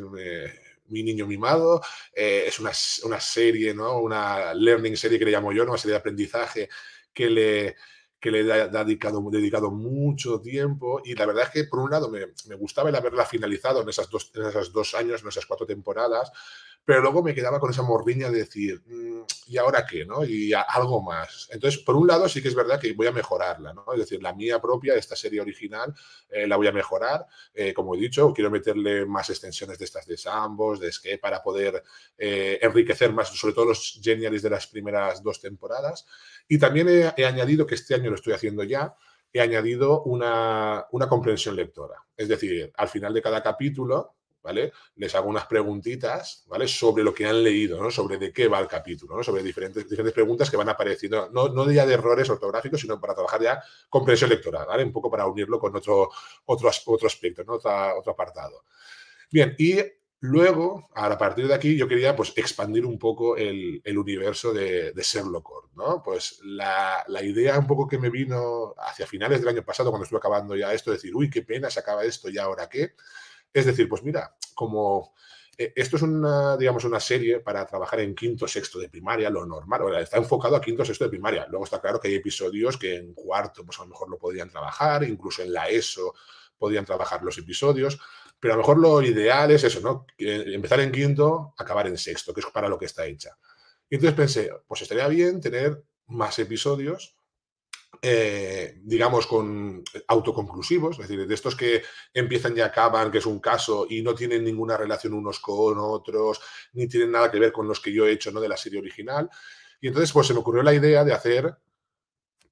mi niño mimado, eh, es una, una, serie, ¿no? Una learning serie que le llamo yo, ¿no? una serie de aprendizaje que le, que le he dedicado, dedicado mucho tiempo y la verdad es que por un lado me, me gustaba el haberla finalizado en, esas dos, en esos dos años, en esas cuatro temporadas, pero luego me quedaba con esa mordiña de decir, mm, ¿y ahora qué? ¿no? Y algo más. Entonces, por un lado, sí que es verdad que voy a mejorarla, ¿no? Es decir, la mía propia, esta serie original, eh, la voy a mejorar. Eh, como he dicho, quiero meterle más extensiones de estas de Sambos, de Ske, para poder eh, enriquecer más, sobre todo los genialis de las primeras dos temporadas. Y también he, añadido, que este año lo estoy haciendo ya, he añadido una, una comprensión lectora. Es decir, al final de cada capítulo, ¿vale? Les hago unas preguntitas, ¿vale? Sobre lo que han leído, ¿no? Sobre de qué va el capítulo, ¿no? Sobre diferentes, diferentes preguntas que van apareciendo, no, no ya de errores ortográficos, sino para trabajar ya comprensión lectoral, ¿vale? Un poco para unirlo con otro, otro, otro aspecto, ¿no? otro apartado. Bien, y luego, a partir de aquí, yo quería, pues, expandir un poco el, el universo de, de Sherlock ¿no? Pues la, la, idea un poco que me vino hacia finales del año pasado, cuando estuve acabando ya esto, decir, uy, qué pena, se acaba esto, ¿y ahora qué? Es decir, pues mira, como eh, esto es una, digamos, una serie para trabajar en quinto, sexto de primaria, lo normal, está enfocado a quinto, sexto de primaria. Luego está claro que hay episodios que en cuarto, pues a lo mejor lo podrían trabajar, incluso en la ESO podrían trabajar los episodios, pero a lo mejor lo ideal es eso, ¿no? Empezar en quinto, acabar en sexto, que es para lo que está hecha. Y entonces pensé, pues estaría bien tener más episodios eh, digamos, con autoconclusivos, es decir, de estos que empiezan y acaban, que es un caso y no tienen ninguna relación unos con otros, ni tienen nada que ver con los que yo he hecho ¿no? de la serie original. Y entonces, pues se me ocurrió la idea de hacer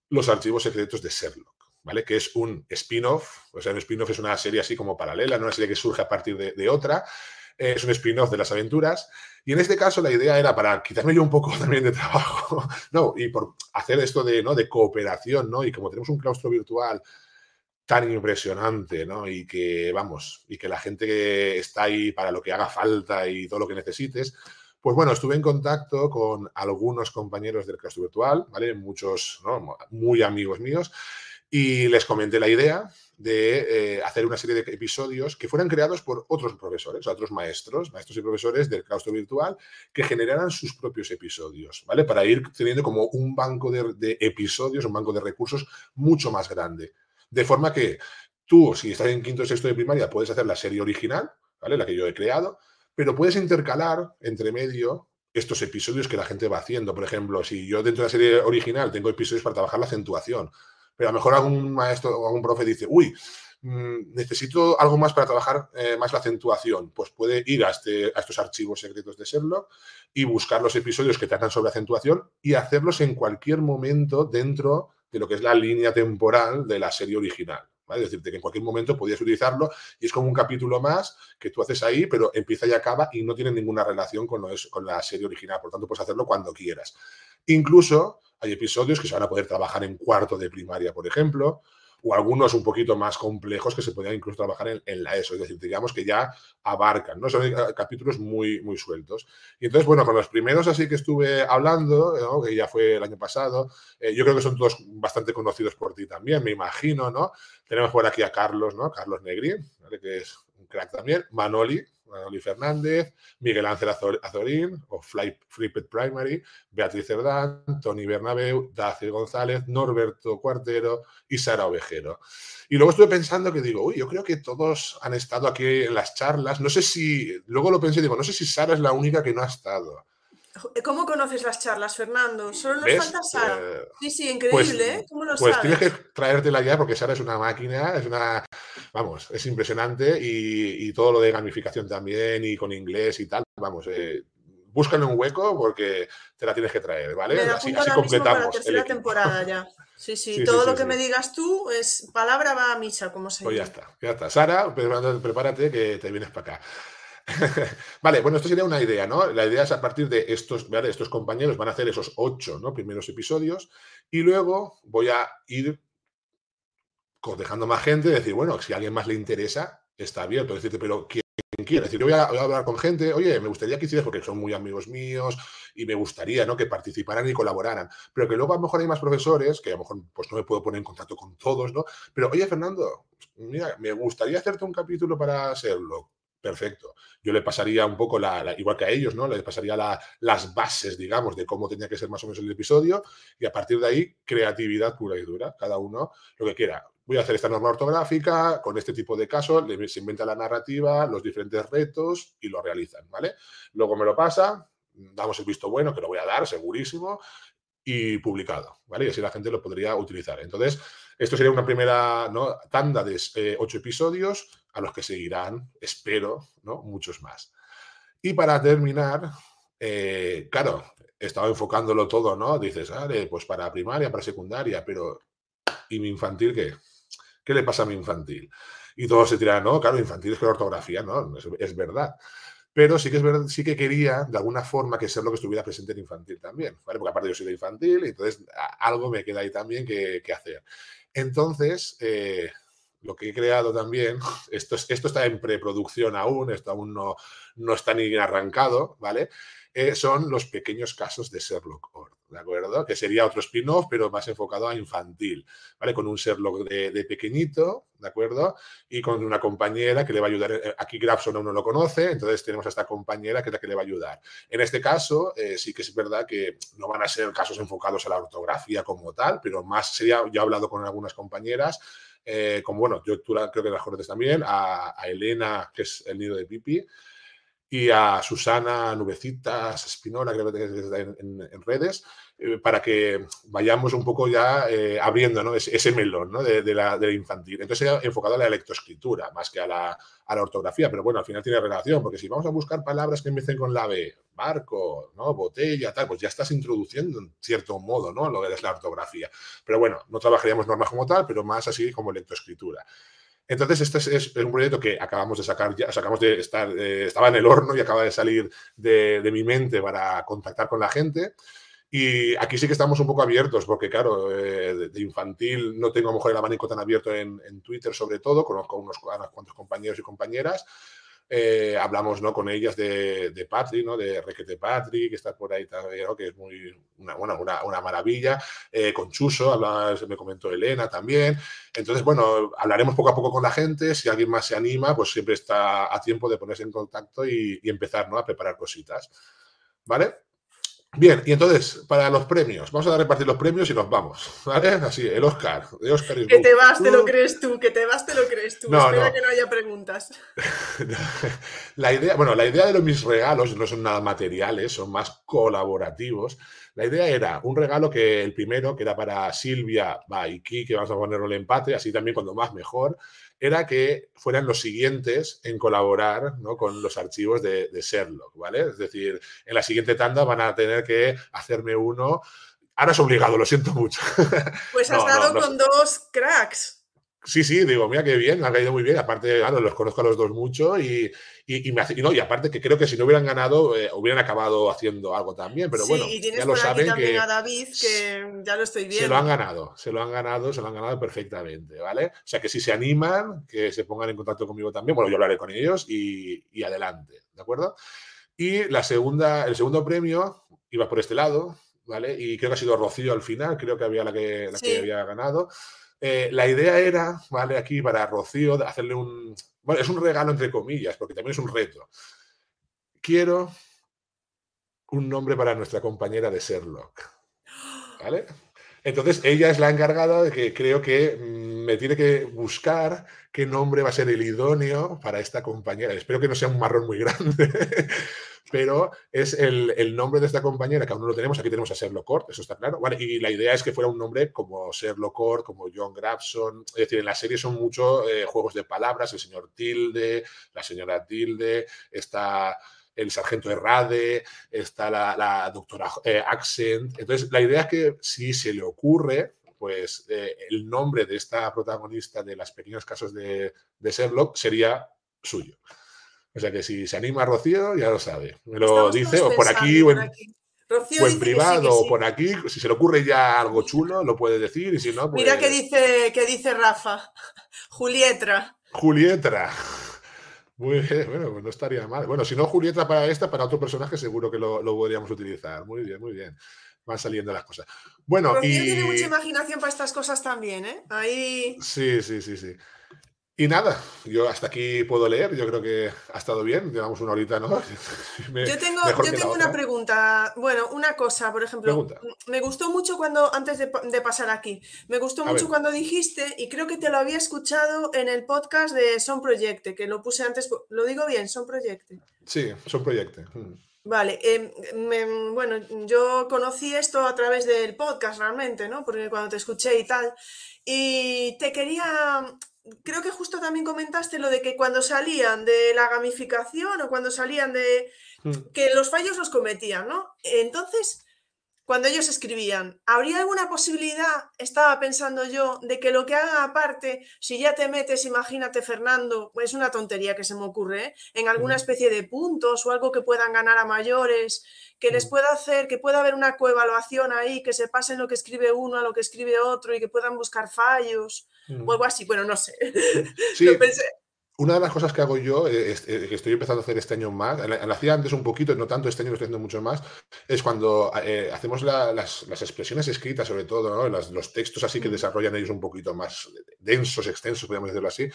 los archivos secretos de Sherlock. ¿Vale? Que es un spin-off, o sea, un spin-off es una serie así como paralela, no una serie que surge a partir de otra, es un spin-off de las aventuras. Y en este caso la idea era para quitarme yo un poco también de trabajo, no, y por hacer esto de, ¿no? de cooperación, ¿no? Y como tenemos un claustro virtual tan impresionante, ¿no? Y que, vamos, y que la gente está ahí para lo que haga falta y todo lo que necesites, pues bueno, estuve en contacto con algunos compañeros del claustro virtual, ¿vale? Muchos. Muy amigos míos, y les comenté la idea de eh, hacer una serie de episodios que fueran creados por otros profesores, otros maestros, maestros y profesores del claustro virtual, que generaran sus propios episodios, ¿vale? Para ir teniendo como un banco de, episodios, un banco de recursos mucho más grande. De forma que tú, si estás en quinto o sexto de primaria, puedes hacer la serie original, ¿vale? La que yo he creado, pero puedes intercalar entre medio estos episodios que la gente va haciendo. Por ejemplo, si yo dentro de la serie original tengo episodios para trabajar la acentuación, pero a lo mejor algún maestro o algún profe dice, uy, mm, necesito algo más para trabajar eh, más la acentuación, pues puede ir a, este, a estos archivos secretos de Sherlock y buscar los episodios que tratan sobre acentuación y hacerlos en cualquier momento dentro de lo que es la línea temporal de la serie original. Es decir, que en cualquier momento podías utilizarlo y es como un capítulo más que tú haces ahí, pero empieza y acaba y no tiene ninguna relación con, con la serie original. Por tanto, puedes hacerlo cuando quieras. Incluso hay episodios que se van a poder trabajar en cuarto de primaria, por ejemplo, o algunos un poquito más complejos que se podrían incluso trabajar en, la ESO, es decir, digamos que ya abarcan, ¿no? Son eh, capítulos muy, muy sueltos. Y entonces, bueno, con los primeros así que estuve hablando, que ya fue el año pasado, eh, yo creo que son todos bastante conocidos por ti también, me imagino, ¿no? Tenemos por aquí a Carlos, ¿no? Carlos Negri, que es crack también, Manoli, Manoli Fernández, Miguel Ángel Azorín, o Flipped Primary, Beatriz Cerdán, Tony Bernabeu, Dacia González, Norberto Cuartero y Sara Ovejero. Y luego estuve pensando que digo, uy, yo creo que todos han estado aquí en las charlas. No sé si, luego lo pensé, digo, no sé si Sara es la única que no ha estado. ¿Cómo conoces las charlas, Fernando? Solo nos falta Sara. Eh, sí, sí, pues, increíble, ¿eh? ¿Cómo lo pues tienes que traértela ya porque Sara es una máquina, es una, vamos, es impresionante y, todo lo de gamificación también y con inglés y tal, vamos, eh, búscale un hueco porque te la tienes que traer, ¿vale? así, completamos. Para la tercera temporada ya. Sí, sí, todo lo que me digas tú es palabra va a misa, como se Pues ya está, ya está. Sara, prepárate que te vienes para acá. vale, bueno, esto sería una idea, ¿no? La idea es a partir de estos, ¿vale? estos compañeros van a hacer esos ocho ¿no? primeros episodios y luego voy a ir dejando más gente, decir, bueno, si a alguien más le interesa, está abierto. Decirte, pero ¿quién quiere? decir, yo voy a, hablar con gente, oye, me gustaría que hicieras, porque son muy amigos míos y me gustaría, ¿no? Que participaran y colaboraran. Pero que luego a lo mejor hay más profesores, que a lo mejor pues no me puedo poner en contacto con todos, ¿no? Pero, oye, Fernando, mira, me gustaría hacerte un capítulo para hacerlo perfecto. Yo le pasaría un poco, la, igual que a ellos, ¿no? Le pasaría las bases, digamos, de cómo tenía que ser más o menos el episodio y a partir de ahí, creatividad pura y dura, cada uno lo que quiera. Voy a hacer esta norma ortográfica con este tipo de casos, se inventa la narrativa, los diferentes retos y lo realizan, ¿vale? Luego me lo pasa, damos el visto bueno, que lo voy a dar, segurísimo, y publicado, ¿vale? Y así la gente lo podría utilizar. Entonces, esto sería una primera tanda de eh, ocho episodios a los que seguirán, espero, ¿no? muchos más. Y para terminar, eh, claro, estaba enfocándolo todo, ¿no? Dices, vale, pues para primaria, para secundaria, pero ¿y mi infantil qué? ¿Qué le pasa a mi infantil? Y todos se tiran, no, claro, infantil es con ortografía, ¿no? Es, verdad. Pero sí que es verdad, sí que quería de alguna forma que ser lo que estuviera presente en infantil también, ¿vale? Porque aparte yo soy de infantil, y entonces algo me queda ahí también que, hacer. Entonces, eh, lo que he creado también, esto, esto está en preproducción aún, esto aún no, no está ni arrancado, ¿vale? Eh, son los pequeños casos de Sherlock Holmes, ¿de acuerdo? Que sería otro spin-off, pero más enfocado a infantil, ¿vale? Con un Sherlock de, pequeñito, ¿de acuerdo? Y con una compañera que le va a ayudar. Eh, aquí Grabson aún no lo conoce, entonces tenemos a esta compañera que es la que le va a ayudar. En este caso, eh, sí que es verdad que no van a ser casos enfocados a la ortografía como tal, pero más sería, yo he hablado con algunas compañeras, como bueno, yo creo que las conoces también, a, Elena, que es el nido de Pipi, y a Susana Nubecitas Espinola, creo que está en, redes, eh, para que vayamos un poco ya eh, abriendo ese, melón ¿no? de, la, de, infantil. Entonces, enfocado a la lectoescritura más que a la, a la, ortografía, pero bueno, al final tiene relación, porque si vamos a buscar palabras que empiecen con la B, barco, botella, tal, pues ya estás introduciendo en cierto modo ¿no? lo que es la ortografía. Pero bueno, no trabajaríamos normas como tal, pero más así como lectoescritura. Entonces, este es, un proyecto que acabamos de sacar, ya sacamos de estar, eh, estaba en el horno y acaba de salir de, mi mente para contactar con la gente. Y aquí sí que estamos un poco abiertos, porque claro, eh, de, infantil no tengo a lo mejor el abanico tan abierto en, en Twitter sobre todo, conozco unos, unos cuantos compañeros y compañeras, eh, hablamos ¿no? con ellas de, de Patri, ¿no? de Requete Patri, que está por ahí también, que es muy una, una, una maravilla. Eh, con Chuso, me comentó Elena también. Entonces, bueno, hablaremos poco a poco con la gente. Si alguien más se anima, pues siempre está a tiempo de ponerse en contacto y, y empezar ¿no? a preparar cositas. ¿Vale? Bien, y entonces, para los premios, vamos a repartir los premios y nos vamos, ¿vale? Así, el Oscar, de Oscar Que te vas, te lo crees tú, que te vas, te lo crees tú. No, Espera que no haya preguntas. la idea, bueno, la idea de los mis regalos no son nada materiales, son más colaborativos. La idea era un regalo que el primero, que era para Silvia, Baiki, que vamos a ponerlo el empate, así también cuando más mejor era que fueran los siguientes en colaborar con los archivos de, Sherlock, ¿vale? Es decir, en la siguiente tanda van a tener que hacerme uno. Ahora es obligado, lo siento mucho. Pues has dado con dos cracks. Sí, sí, digo, mira qué bien, ha caído muy bien. Aparte, claro, los conozco a los dos mucho y, y, me no, y aparte que creo que si no hubieran ganado, eh, hubieran acabado haciendo algo también. Pero bueno, ya lo saben que. A David, que ya lo estoy viendo. Se lo han ganado, se lo han ganado, se lo han ganado perfectamente, ¿vale? O sea que si se animan, que se pongan en contacto conmigo también. Bueno, yo hablaré con ellos y, y adelante, ¿de acuerdo? Y la segunda, el segundo premio iba por este lado, ¿vale? Y creo que ha sido Rocío al final, creo que había la que, la que había ganado. Eh, la idea era, ¿vale? Aquí para Rocío, hacerle un. Bueno, es un regalo entre comillas, porque también es un reto. Quiero un nombre para nuestra compañera de Sherlock. ¿Vale? Entonces, ella es la encargada de que creo que mm, me tiene que buscar qué nombre va a ser el idóneo para esta compañera. Espero que no sea un marrón muy grande, pero es el, nombre de esta compañera, que aún no lo tenemos, aquí tenemos a Sherlock Court, eso está claro, y la idea es que fuera un nombre como Sherlock Court, como John Grabson, es decir, en la serie son muchos eh, juegos de palabras, el señor Tilde, la señora Tilde, está el sargento Errade, está la, doctora eh, Accent, entonces la idea es que si se le ocurre, pues eh, el nombre de esta protagonista de los pequeños casos de, de Sherlock sería suyo. O sea que si se anima Rocío, ya lo sabe. Me lo dice o por aquí o en, privado o por aquí. Si se le ocurre ya algo chulo, lo puede decir. Y si no, Mira qué pues dice, qué dice Rafa. Julietra. Julietra. Muy bien, bueno, pues no estaría mal. Bueno, si no Julietra para esta, para otro personaje seguro que lo, podríamos utilizar. Muy bien, muy bien. Van saliendo las cosas. Bueno, Rocío tiene mucha imaginación para estas cosas también, ¿eh? Ahí... Sí, sí, sí, sí. Y nada, yo hasta aquí puedo leer, yo creo que ha estado bien, llevamos una horita, ¿no? yo tengo, yo tengo una pregunta, bueno, una cosa, por ejemplo, me gustó mucho cuando, antes de, pasar aquí, me gustó mucho cuando dijiste, y creo que te lo había escuchado en el podcast de Son Proyecte, que lo puse antes, lo digo bien, Son Proyecte. Sí, Son Proyecte. Mm. Vale, em, bueno, yo conocí esto a través del podcast realmente, ¿no? Porque cuando te escuché y tal, y te quería creo que justo también comentaste lo de que cuando salían de la gamificación o cuando salían de mm. que los fallos los cometían, ¿no? Entonces, cuando ellos escribían, ¿habría alguna posibilidad, estaba pensando yo, de que lo que hagan aparte, si ya te metes, imagínate Fernando, es una tontería que se me ocurre, ¿eh? en alguna especie de puntos o algo que puedan ganar a mayores, que les pueda hacer, que pueda haber una coevaluación ahí, que se pasen lo que escribe uno a lo que escribe otro y que puedan buscar fallos o algo así, bueno, no sé. Sí, una de las cosas que hago yo, eh, eh, que estoy empezando a hacer este año más, la hacía antes un poquito, no tanto este año, lo estoy haciendo mucho más, es cuando eh, hacemos las, expresiones escritas, sobre todo, los textos así que mm. desarrollan ellos un poquito más densos, extensos, podríamos decirlo así.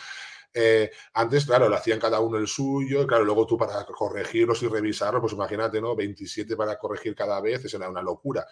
antes, claro, lo hacían cada uno el suyo, claro, luego tú para corregirlos y revisarlos, pues imagínate, ¿no? 27 para corregir cada vez, eso era una locura.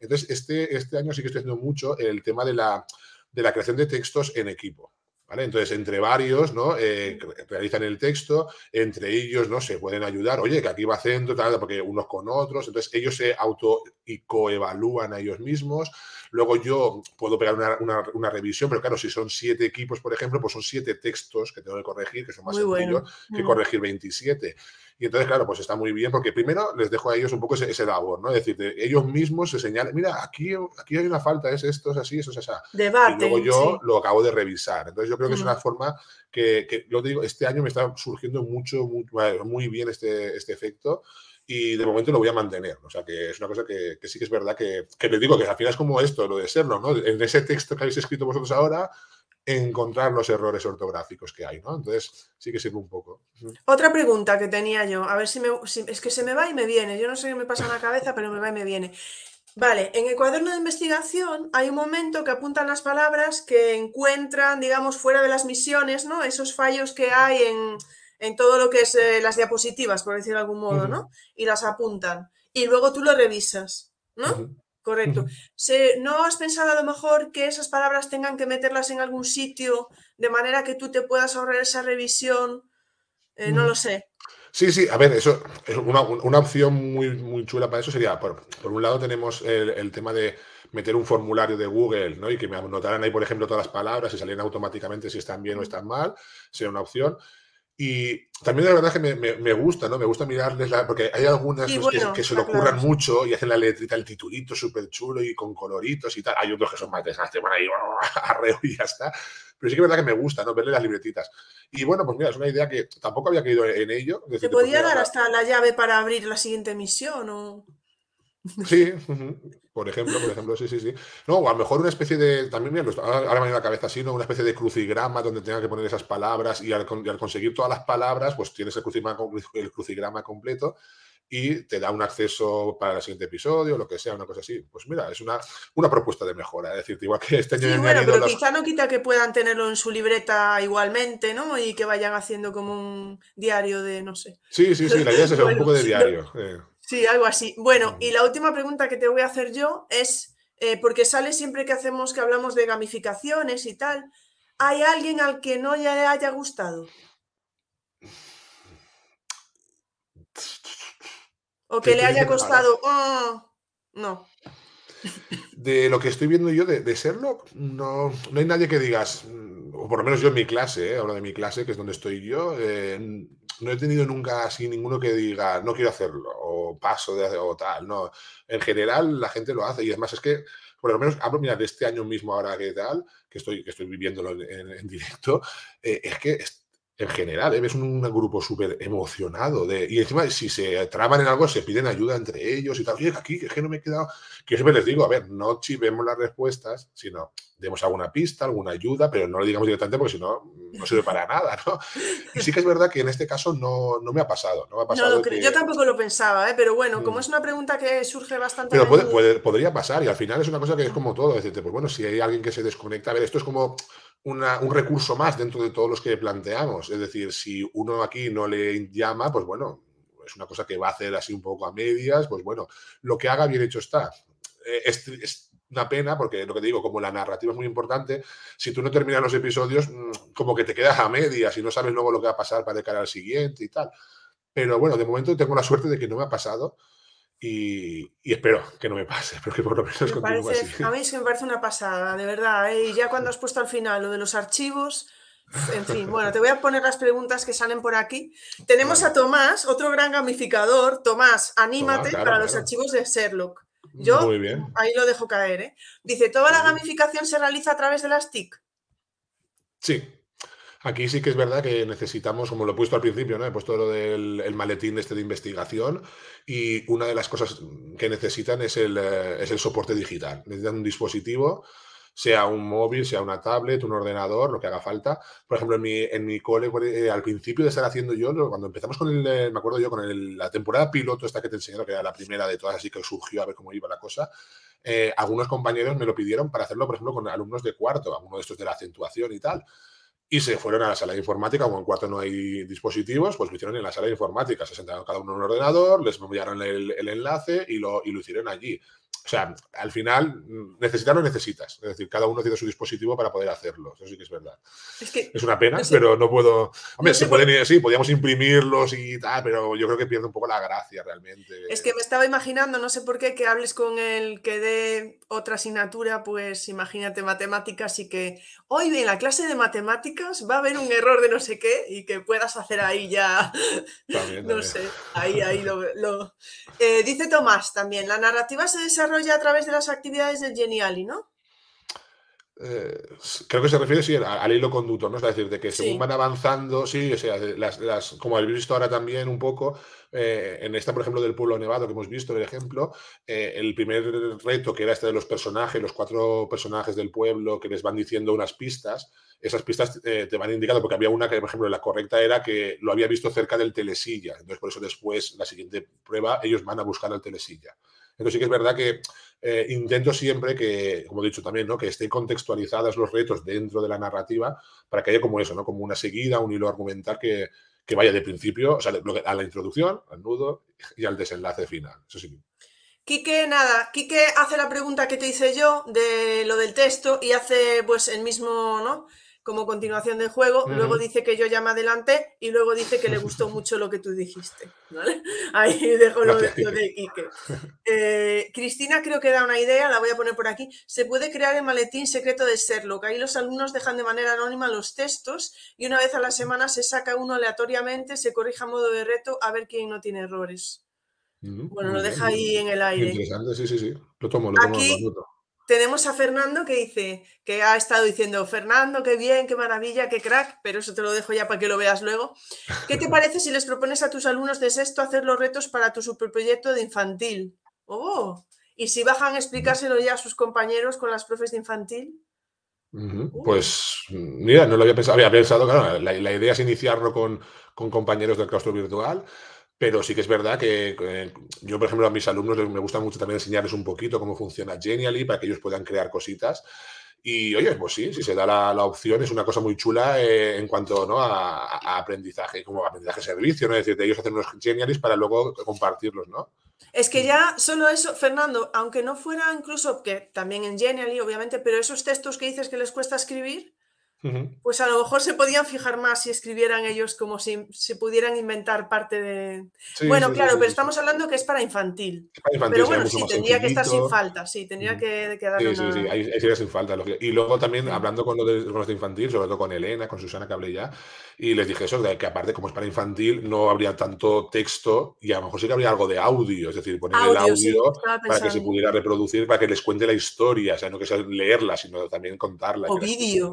Entonces, este, este año sí que estoy haciendo mucho el tema de la, de la creación de textos en equipo. Entonces, entre varios, ¿no? Eh, realizan el texto, entre ellos, ¿no? Se pueden ayudar, oye, que aquí va acento, tal, porque unos con otros, entonces ellos se auto y coevalúan a ellos mismos. Luego yo puedo pegar una, revisión, pero claro, si son siete equipos, por ejemplo, pues son siete textos que tengo que corregir, que son más sencillos que mm. corregir 27. Y entonces, claro, pues está muy bien porque primero les dejo a ellos un poco ese, labor, ¿no? Es decir, ellos mismos se señalan, mira, aquí, aquí hay una falta, es esto, es así, eso es así. Debate, y luego yo lo acabo de revisar. Entonces yo creo que es una forma que, que, yo digo, este año me está surgiendo mucho, muy, muy bien este, este efecto y de momento lo voy a mantener. O sea, que es una cosa que, que sí que es verdad que, que les digo que al final es como esto, lo de serlo, ¿no? En ese texto que habéis escrito vosotros ahora, encontrar los errores ortográficos que hay, ¿no? Entonces, sí que sirve un poco. Otra pregunta que tenía yo, a ver si, me, es que se me va y me viene, yo no sé qué me pasa en la cabeza, pero me va y me viene. Vale, en el cuaderno de investigación hay un momento que apuntan las palabras que encuentran, digamos, fuera de las misiones, ¿no? Esos fallos que hay en, todo lo que es eh, las diapositivas, por decirlo de algún modo, ¿no? Y las apuntan. Y luego tú lo revisas, ¿no? Correcto. ¿No has pensado a lo mejor que esas palabras tengan que meterlas en algún sitio de manera que tú te puedas ahorrar esa revisión? Eh, no lo sé. Sí, sí, a ver, eso es una, opción muy, muy chula para eso sería, por, un lado tenemos el, tema de meter un formulario de Google, ¿no? Y que me anotaran ahí, por ejemplo, todas las palabras y salieran automáticamente si están bien o están mal, sería una opción. Y también la verdad que me, gusta, ¿no? Me gusta mirarles, la, porque hay algunas que, se lo ocurran mucho y hacen la letrita, el titulito súper chulo y con coloritos y tal. Hay otros que son más desastres, van ahí arreo y ya está. Pero sí que es verdad que me gusta, ¿no? Verle las libretitas. Y bueno, pues mira, es una idea que tampoco había caído en ello. ¿Te podía dar hasta la llave para abrir la siguiente misión o...? Sí, por ejemplo, por ejemplo, sí, sí, sí. No, o a lo mejor una especie de, también mira, ahora me viene la cabeza así, ¿no? Una especie de crucigrama donde tenga que poner esas palabras y al, conseguir todas las palabras, pues tienes el crucigrama, el crucigrama completo y te da un acceso para el siguiente episodio, lo que sea, una cosa así. Pues mira, es una, una propuesta de mejora, es decir, igual que este año... Sí, bueno, pero quizá no quita que puedan tenerlo en su libreta igualmente, ¿no? Y que vayan haciendo como un diario de, no sé. Sí, sí, sí, la idea es eso, un poco de diario. Eh. Sí, algo así. Bueno, y la última pregunta que te voy a hacer yo es, eh, porque sale siempre que hacemos, que hablamos de gamificaciones y tal, ¿hay alguien al que no le haya gustado? O que le haya costado. Oh, no. De lo que estoy viendo yo de, de Sherlock, no, no hay nadie que digas, o por lo menos yo en mi clase, eh, hablo de mi clase, que es donde estoy yo, eh, no he tenido nunca así ninguno que diga, no quiero hacerlo, o paso de o tal, no. En general la gente lo hace y además es que, por lo menos hablo, mira, de este año mismo ahora que tal, que estoy, que estoy viviéndolo en, directo, eh, es que en general, ¿eh? ves un, grupo súper emocionado de, y encima si se traban en algo se piden ayuda entre ellos y tal. Oye, aquí es que no me he quedado. Que yo siempre les digo, a ver, no chivemos las respuestas, sino demos alguna pista, alguna ayuda, pero no lo digamos directamente porque si no, no sirve para nada, ¿no? Y sí que es verdad que en este caso no, no me ha pasado. No, me ha pasado Yo tampoco lo pensaba, ¿eh? pero bueno, como mm. es una pregunta que surge bastante. Pero puede, podría pasar y al final es una cosa que es como todo, decirte, pues bueno, si hay alguien que se desconecta, a ver, esto es como un recurso más dentro de todos los que planteamos. Es decir, si uno aquí no le llama, pues bueno, es una cosa que va a hacer así un poco a medias, pues bueno, lo que haga bien hecho está. Eh, es, una pena porque lo que te digo, como la narrativa es muy importante, si tú no terminas los episodios, mm, como que te quedas a medias y no sabes luego lo que va a pasar para de cara al siguiente y tal. Pero bueno, de momento tengo la suerte de que no me ha pasado y, espero que no me pase, pero que por lo menos continúe así. A mí es que me parece una pasada, de verdad. ¿eh? Y ya cuando has puesto al final lo de los archivos, en fin, bueno, te voy a poner las preguntas que salen por aquí. Tenemos a Tomás, otro gran gamificador. Tomás, anímate para los archivos de Sherlock. Yo ahí lo dejo caer. ¿eh? Dice, ¿toda la gamificación se realiza a través de las TIC? Sí, Aquí sí que es verdad que necesitamos, como lo he puesto al principio, ¿no? He puesto lo del maletín este de investigación y una de las cosas que necesitan es el, eh, es el soporte digital. Necesitan un dispositivo, sea un móvil, sea una tablet, un ordenador, lo que haga falta. Por ejemplo, en mi, en mi cole, eh, al principio de estar haciendo yo, cuando empezamos con el, eh, me acuerdo yo, con la temporada piloto esta que te enseñé, que era la primera de todas, así que surgió a ver cómo iba la cosa, algunos compañeros me lo pidieron para hacerlo, por ejemplo, con alumnos de cuarto, algunos de estos de la acentuación y tal y se fueron a la sala de informática, como en cuarto no hay dispositivos, pues lo hicieron en la sala de informática, se sentaron cada uno en un ordenador, les enviaron el, el enlace y lo, y lo hicieron allí. O sea, al final, necesitar lo necesitas. Es decir, cada uno tiene su dispositivo para poder hacerlo. Eso sí que es verdad. Es, una pena, pero no puedo. Hombre, se pueden, sí, podríamos imprimirlos y tal, pero yo creo que pierde un poco la gracia realmente. Es que me estaba imaginando, no sé por qué, que hables con el que dé otra asignatura, pues imagínate matemáticas y que hoy en la clase de matemáticas va a haber un error de no sé qué y que puedas hacer ahí ya. no sé, ahí, ahí lo. Eh, dice Tomás también, la narrativa se desarrolla ya a través de las actividades del Geniali, ¿no? Eh, creo que se refiere sí, al, hilo conductor, ¿no? Es decir, de que según van avanzando, sí, o sea, las, como habéis visto ahora también un poco, eh, en esta, por ejemplo, del pueblo nevado que hemos visto, el ejemplo, eh, el primer reto que era este de los personajes, los cuatro personajes del pueblo que les van diciendo unas pistas, esas pistas te van indicando, porque había una que, por ejemplo, la correcta era que lo había visto cerca del telesilla, entonces por eso después, la siguiente prueba, ellos van a buscar al telesilla. Entonces sí que es verdad que eh, intento siempre que, como he dicho también, ¿no? que estén contextualizadas los retos dentro de la narrativa para que haya como eso, ¿no? como una seguida, un hilo argumental que, vaya de principio, o sea, a la introducción, al nudo y al desenlace final. Eso sí. Quique, nada, Quique hace la pregunta que te hice yo de lo del texto y hace pues el mismo, ¿no? Como continuación del juego, luego dice que yo ya me adelanté y luego dice que le gustó mucho lo que tú dijiste. Ahí dejo lo, de, Quique. Eh, Cristina creo que da una idea, la voy a poner por aquí. Se puede crear el maletín secreto de Sherlock. Ahí los alumnos dejan de manera anónima los textos y una vez a la semana se saca uno aleatoriamente, se corrige a modo de reto a ver quién no tiene errores. bueno, lo deja ahí en el aire. Interesante, sí, sí, sí. Lo tomo, lo tomo. Aquí, tenemos a Fernando que dice, que ha estado diciendo, Fernando, qué bien, qué maravilla, qué crack, pero eso te lo dejo ya para que lo veas luego. ¿Qué te parece si les propones a tus alumnos de sexto hacer los retos para tu superproyecto de infantil? Oh, y si bajan a explicárselo ya a sus compañeros con las profes de infantil. Uh. Pues mira, no lo había pensado, había pensado, claro, la, la idea es iniciarlo con, con compañeros del claustro virtual, pero sí que es verdad que eh, yo, por ejemplo, a mis alumnos me gusta mucho también enseñarles un poquito cómo funciona Genially para que ellos puedan crear cositas. Y oye, pues sí, si se da la, opción, es una cosa muy chula eh, en cuanto ¿no? a, aprendizaje, como aprendizaje servicio, ¿no? Es decir, de ellos hacen unos Genialys para luego compartirlos, ¿no? Es que ya solo eso, Fernando, aunque no fuera incluso, que también en Genially, obviamente, pero esos textos que dices que les cuesta escribir, pues a lo mejor se podían fijar más si escribieran ellos como si se pudieran inventar parte de... bueno, claro, pero estamos hablando que es para infantil. pero bueno, sí, tendría que estar sin falta, sí, tendría que, quedar Sí, sí, sí, ahí, sería sin falta. Y luego también hablando con los de, infantil, sobre todo con Elena, con Susana que hablé ya, y les dije eso, de que aparte como es para infantil no habría tanto texto y a lo mejor sí que habría algo de audio, es decir, poner el audio para que se pudiera reproducir, para que les cuente la historia, o sea, no que sea leerla, sino también contarla. O vídeo.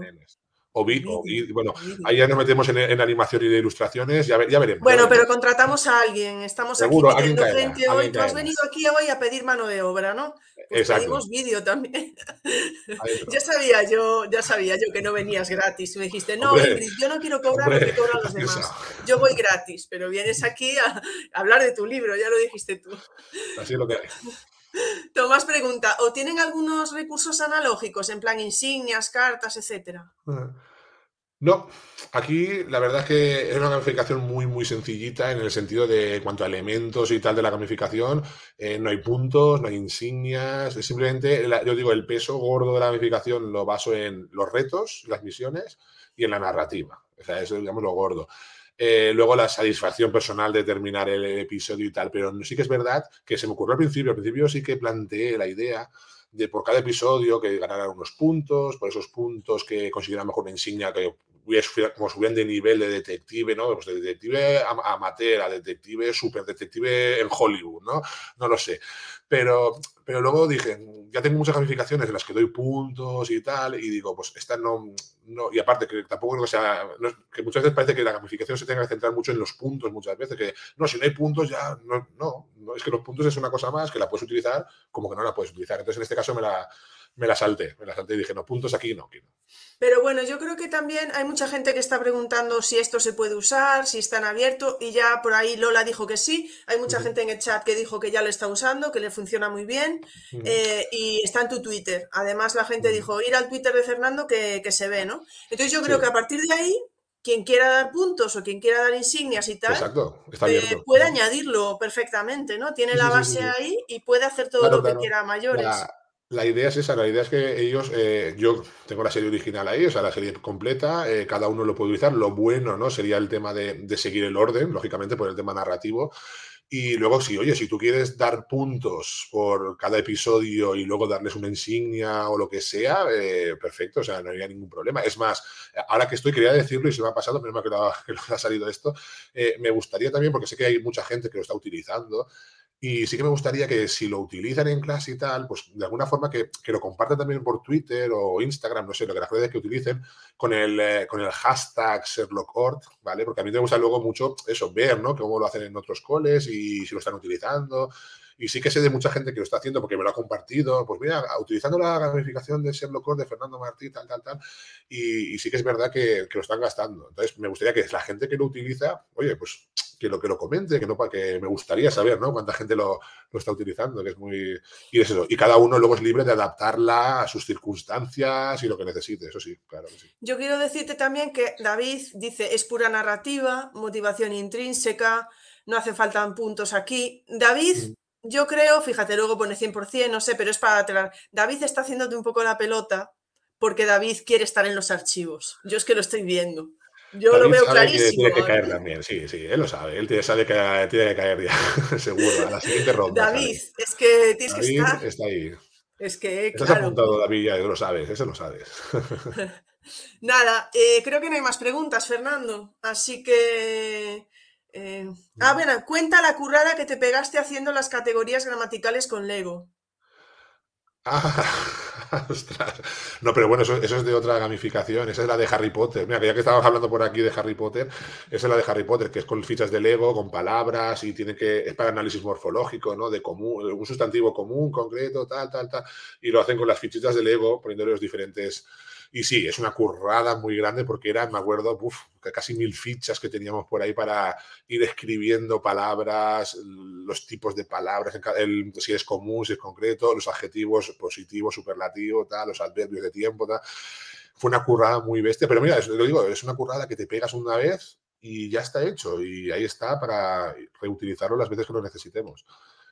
O, bueno, ahí ya nos metemos en, animación y de ilustraciones, ya, ya veremos. Bueno, pero contratamos a alguien, estamos aquí frente hoy, tú has venido aquí hoy a pedir mano de obra, ¿no? Pues pedimos vídeo también. ya sabía yo, ya sabía yo que no venías gratis. Me dijiste, no, yo no quiero cobrar lo que cobran los demás. Yo voy gratis, pero vienes aquí a, hablar de tu libro, ya lo dijiste tú. Así es lo que hay. Tomás pregunta, ¿o tienen algunos recursos analógicos, en plan insignias, cartas, etcétera? No, aquí la verdad es que es una gamificación muy, muy sencillita en el sentido de cuanto a elementos y tal de la gamificación, eh, no hay puntos, no hay insignias, simplemente, yo digo, el peso gordo de la gamificación lo baso en los retos, las misiones y en la narrativa. O sea, eso digamos lo gordo. Eh, luego la satisfacción personal de terminar el episodio y tal, pero sí que es verdad que se me ocurrió al principio, al principio sí que planteé la idea de por cada episodio que ganaran unos puntos, por esos puntos que consiguieran mejor una insignia que como subían de nivel de detective, ¿no? Pues de detective amateur a detective, super detective en Hollywood, ¿no? No lo sé. Pero, pero luego dije, ya tengo muchas gamificaciones en las que doy puntos y tal, y digo, pues esta no, no y aparte que tampoco creo que sea, que muchas veces parece que la gamificación se tenga que centrar mucho en los puntos muchas veces, que no, si no hay puntos ya, no, no, no es que los puntos es una cosa más que la puedes utilizar como que no la puedes utilizar. Entonces en este caso me la, me la salté, me la salté y dije, no, puntos aquí no, aquí no. Pero bueno, yo creo que también hay mucha gente que está preguntando si esto se puede usar, si está en abierto, y ya por ahí Lola dijo que sí. Hay mucha gente en el chat que dijo que ya lo está usando, que le funciona muy bien, eh, y está en tu Twitter. Además, la gente dijo ir al Twitter de Fernando que, se ve, ¿no? Entonces yo creo que a partir de ahí quien quiera dar puntos o quien quiera dar insignias y tal, eh, puede añadirlo perfectamente, ¿no? Tiene la base ahí y puede hacer todo lo que quiera mayores. La idea es esa, la idea es que ellos, eh, yo tengo la serie original ahí, o sea, la serie completa, eh, cada uno lo puede utilizar. Lo bueno, ¿no? Sería el tema de, seguir el orden, lógicamente, por el tema narrativo. Y luego, si, oye, si tú quieres dar puntos por cada episodio y luego darles una insignia o lo que sea, eh, perfecto, o sea, no había ningún problema. Es más, ahora que estoy, quería decirlo y se me ha pasado, mal que, lo, que lo ha salido esto, me gustaría también, porque sé que hay mucha gente que lo está utilizando, y sí que me gustaría que si lo utilizan en clase y tal, pues de alguna forma que, que lo compartan también por Twitter o Instagram, no sé, lo que las redes que utilicen, con el, eh, con el hashtag SherlockOrt, ¿vale? Porque a mí me gusta luego mucho eso, ver, ¿no? Cómo lo hacen en otros coles y si lo están utilizando. Y sí que sé de mucha gente que lo está haciendo porque me lo ha compartido. Pues mira, utilizando la gamificación de Sherlock de Fernando Martí, tal, tal, tal. Y, sí que es verdad que, que, lo están gastando. Entonces, me gustaría que la gente que lo utiliza, oye, pues que lo que lo comente, que no para que me gustaría saber, ¿no? Cuánta gente lo, lo, está utilizando, que es muy y es eso. Y cada uno luego es libre de adaptarla a sus circunstancias y lo que necesite, eso sí, claro sí. Yo quiero decirte también que David dice es pura narrativa, motivación intrínseca, no hace falta puntos aquí. David, mm. Yo creo, fíjate, luego pone 100%, no sé, pero es para... David está haciéndote un poco la pelota porque David quiere estar en los archivos. Yo es que lo estoy viendo. Yo lo veo clarísimo. tiene que caer también, sí, sí, él lo sabe. Él sabe que tiene que caer ya, seguro, a la siguiente ronda. David, es que tienes que estar. está ahí. Es que, Estás apuntado, David, ya lo sabes, eso lo sabes. Nada, eh, creo que no hay más preguntas, Fernando. Así que eh, ah, bueno, cuenta la currada que te pegaste haciendo las categorías gramaticales con Lego. Ah, ostras. No, pero bueno, eso, es de otra gamificación. Esa es la de Harry Potter. Mira, ya que estábamos hablando por aquí de Harry Potter, esa es la de Harry Potter, que es con fichas de Lego, con palabras y tiene que. Es para análisis morfológico, ¿no? De común, un sustantivo común, concreto, tal, tal, tal. Y lo hacen con las fichitas de Lego, poniéndole los diferentes y sí, es una currada muy grande porque eran, me acuerdo, casi mil fichas que teníamos por ahí para ir escribiendo palabras, los tipos de palabras, el, si es común, si es concreto, los adjetivos positivos, superlativos, tal, los adverbios de tiempo. Tal. Fue una currada muy bestia, pero mira, lo digo, es una currada que te pegas una vez y ya está hecho y ahí está para reutilizarlo las veces que lo necesitemos.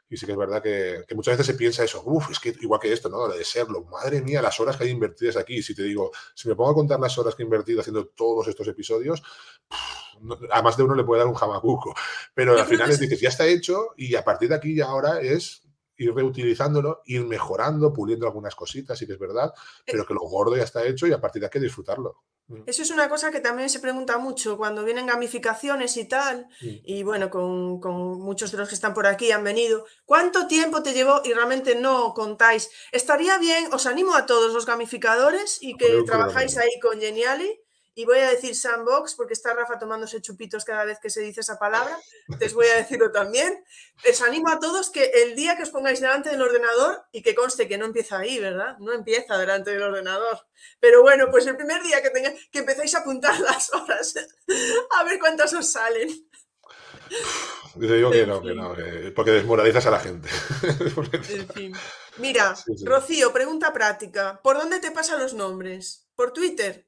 Y sí que es verdad que, muchas veces se piensa eso, uff, es que igual que esto, ¿no? De serlo, madre mía, las horas que hay invertidas aquí. Si te digo, si me pongo a contar las horas que he invertido haciendo todos estos episodios, a más de uno le puede dar un jamacuco. Pero al final es dices, ya está hecho y a partir de aquí ya ahora es ir reutilizándolo, ir mejorando, puliendo algunas cositas, sí que es verdad, eh pero que lo gordo ya está hecho y a partir de aquí disfrutarlo. Mm. Eso es una cosa que también se pregunta mucho cuando vienen gamificaciones y tal, y bueno, con, muchos de los que están por aquí han venido. ¿Cuánto tiempo te llevó? Y realmente no contáis. Estaría bien, os animo a todos los gamificadores y que trabajáis ahí con Geniali y voy a decir sandbox porque está Rafa tomándose chupitos cada vez que se dice esa palabra, les voy a decirlo también. Les animo a todos que el día que os pongáis delante del ordenador, y que conste que no empieza ahí, ¿verdad? No empieza delante del ordenador. Pero bueno, pues el primer día que, tengáis, que empecéis a apuntar las horas, a ver cuántas os salen. Yo digo que no, que no, porque desmoralizas a la gente. en fin. Mira, Rocío, pregunta práctica. ¿Por dónde te pasan los nombres? ¿Por Twitter?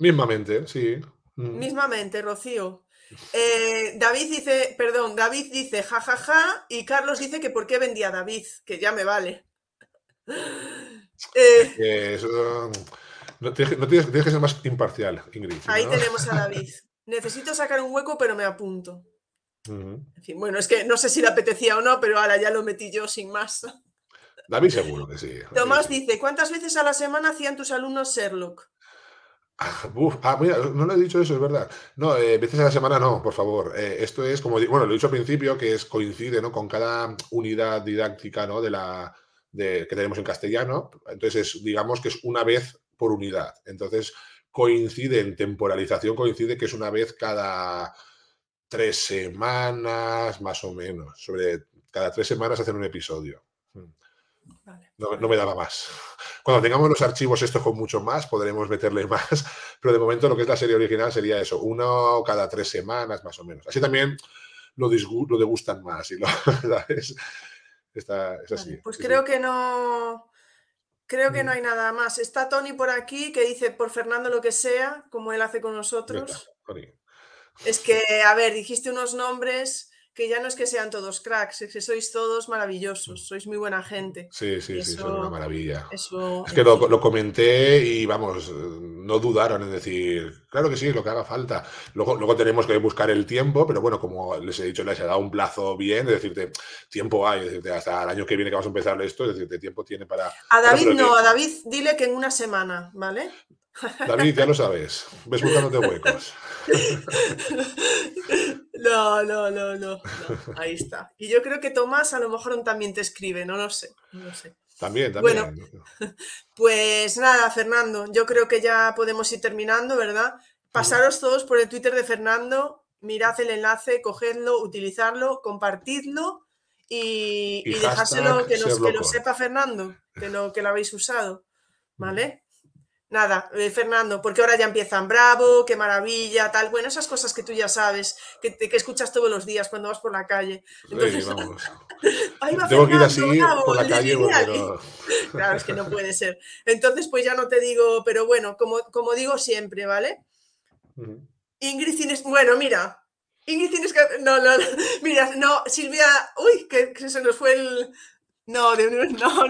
Mismamente, sí. Mm. Mismamente, Rocío. Eh, David dice, perdón, David dice jajaja ja, ja, y Carlos dice que por qué vendía David, que ya me vale. Eh, no, tienes, que ser más imparcial, Ingrid. Ahí tenemos a David. Necesito sacar un hueco, pero me apunto. En fin, bueno, es que no sé si le apetecía o no, pero ahora ya lo metí yo sin más. David seguro que sí. Tomás dice, ¿cuántas veces a la semana hacían tus alumnos Sherlock? ah, mira, no lo he dicho eso, es verdad. No, eh, veces a la semana no, por favor. Eh, esto es, como bueno, lo he dicho al principio, que es coincide ¿no? con cada unidad didáctica ¿no? de la, de, que tenemos en castellano. Entonces, digamos que es una vez por unidad. Entonces, coincide en temporalización, coincide que es una vez cada tres semanas, más o menos. Sobre cada tres semanas hacen un episodio. No, me daba más. Cuando tengamos los archivos estos con mucho más, podremos meterle más, pero de momento lo que es la serie original sería eso, uno cada tres semanas más o menos. Así también lo, lo degustan más y lo, es, así. pues creo que no... Creo que no mm. hay nada más. Está Tony por aquí que dice por Fernando lo que sea, como él hace con nosotros. Es que, a ver, dijiste unos nombres que ya no es que sean todos cracks, es que sois todos maravillosos, sois muy buena gente. Sí, sí, sí, son una maravilla. es que lo, comenté y vamos, no dudaron en decir, claro que sí, lo que haga falta. Luego, luego tenemos que buscar el tiempo, pero bueno, como les he dicho, les he dado un plazo bien, de decirte, tiempo hay, decirte, hasta el año que viene que vamos a empezar esto, es decirte, tiempo tiene para... A David no, a David dile que en una semana, ¿vale? David, ya lo sabes, ves buscándote huecos. No, no, no, no, Ahí está. Y yo creo que Tomás a lo mejor también te escribe, no lo sé. No sé. También, también. Bueno, pues nada, Fernando, yo creo que ya podemos ir terminando, ¿verdad? Pasaros todos por el Twitter de Fernando, mirad el enlace, cogedlo, utilizarlo, compartidlo y, y, dejárselo que, que, lo sepa Fernando, que lo, que lo habéis usado, ¿vale? Nada, eh, Fernando, porque ahora ya empiezan bravo, qué maravilla, tal. Bueno, esas cosas que tú ya sabes, que, que escuchas todos los días cuando vas por la calle. Entonces, vamos. Tengo que ir así por la calle. Claro, es que no puede ser. Entonces, pues ya no te digo, pero bueno, como, como digo siempre, ¿vale? Ingrid tienes. Bueno, mira. Ingrid tienes que. No, no, no. Mira, no, Silvia. Uy, que se nos fue el. No, no, no,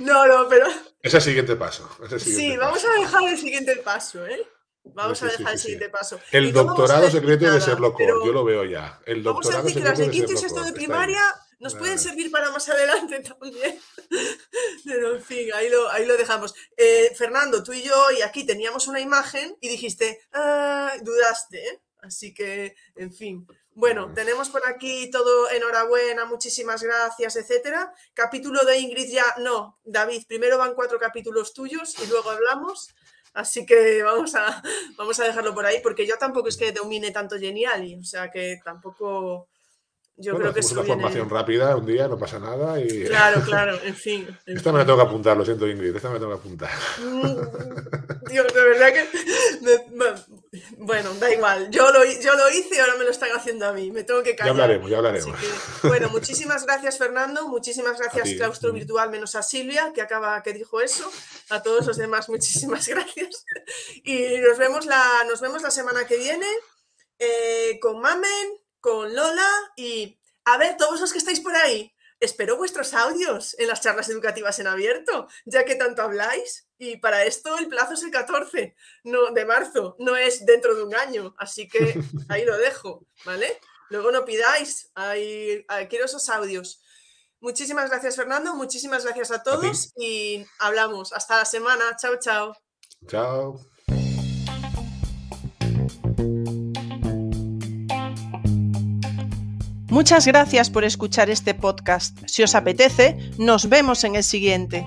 no, no, pero... Es el siguiente paso. sí, vamos a dejar el siguiente paso, ¿eh? Vamos a dejar el siguiente paso. El doctorado secreto de ser loco, yo lo veo ya. El doctorado vamos a decir que las de quinto y sexto de primaria nos pueden servir para más adelante también. Pero en fin, ahí lo, ahí lo dejamos. Eh, Fernando, tú y yo, y aquí teníamos una imagen y dijiste, ah, dudaste, ¿eh? Así que, en fin. Bueno, tenemos por aquí todo enhorabuena, muchísimas gracias, etcétera. Capítulo de Ingrid ya, no, David, primero van cuatro capítulos tuyos y luego hablamos. Así que vamos a, vamos a dejarlo por ahí, porque yo tampoco es que domine tanto Geniali, o sea que tampoco, yo creo que es una formación rápida un día, no pasa nada. Y... Claro, claro, en fin. esta me la tengo que apuntar, lo siento, Ingrid, esta me la tengo que apuntar. Mm, Dios, de verdad que. bueno, da igual. Yo lo, yo lo hice y ahora me lo están haciendo a mí. Me tengo que callar. Ya hablaremos, ya hablaremos. bueno, muchísimas gracias, Fernando. Muchísimas gracias, Claustro Virtual, menos a Silvia, que acaba, que dijo eso. A todos los demás, muchísimas gracias. Y nos vemos la, nos vemos la semana que viene eh, con Mamen con Lola y A ver, todos los que estáis por ahí, espero vuestros audios en las charlas educativas en abierto, ya que tanto habláis. Y para esto el plazo es el 14 no, de marzo, no es dentro de un año. Así que ahí lo dejo, ¿vale? Luego no pidáis, ahí, quiero esos audios. Muchísimas gracias, Fernando. Muchísimas gracias a todos y hablamos. Hasta la semana. Chao, chao. Chao. Muchas gracias por escuchar este podcast. Si os apetece, nos vemos en el siguiente.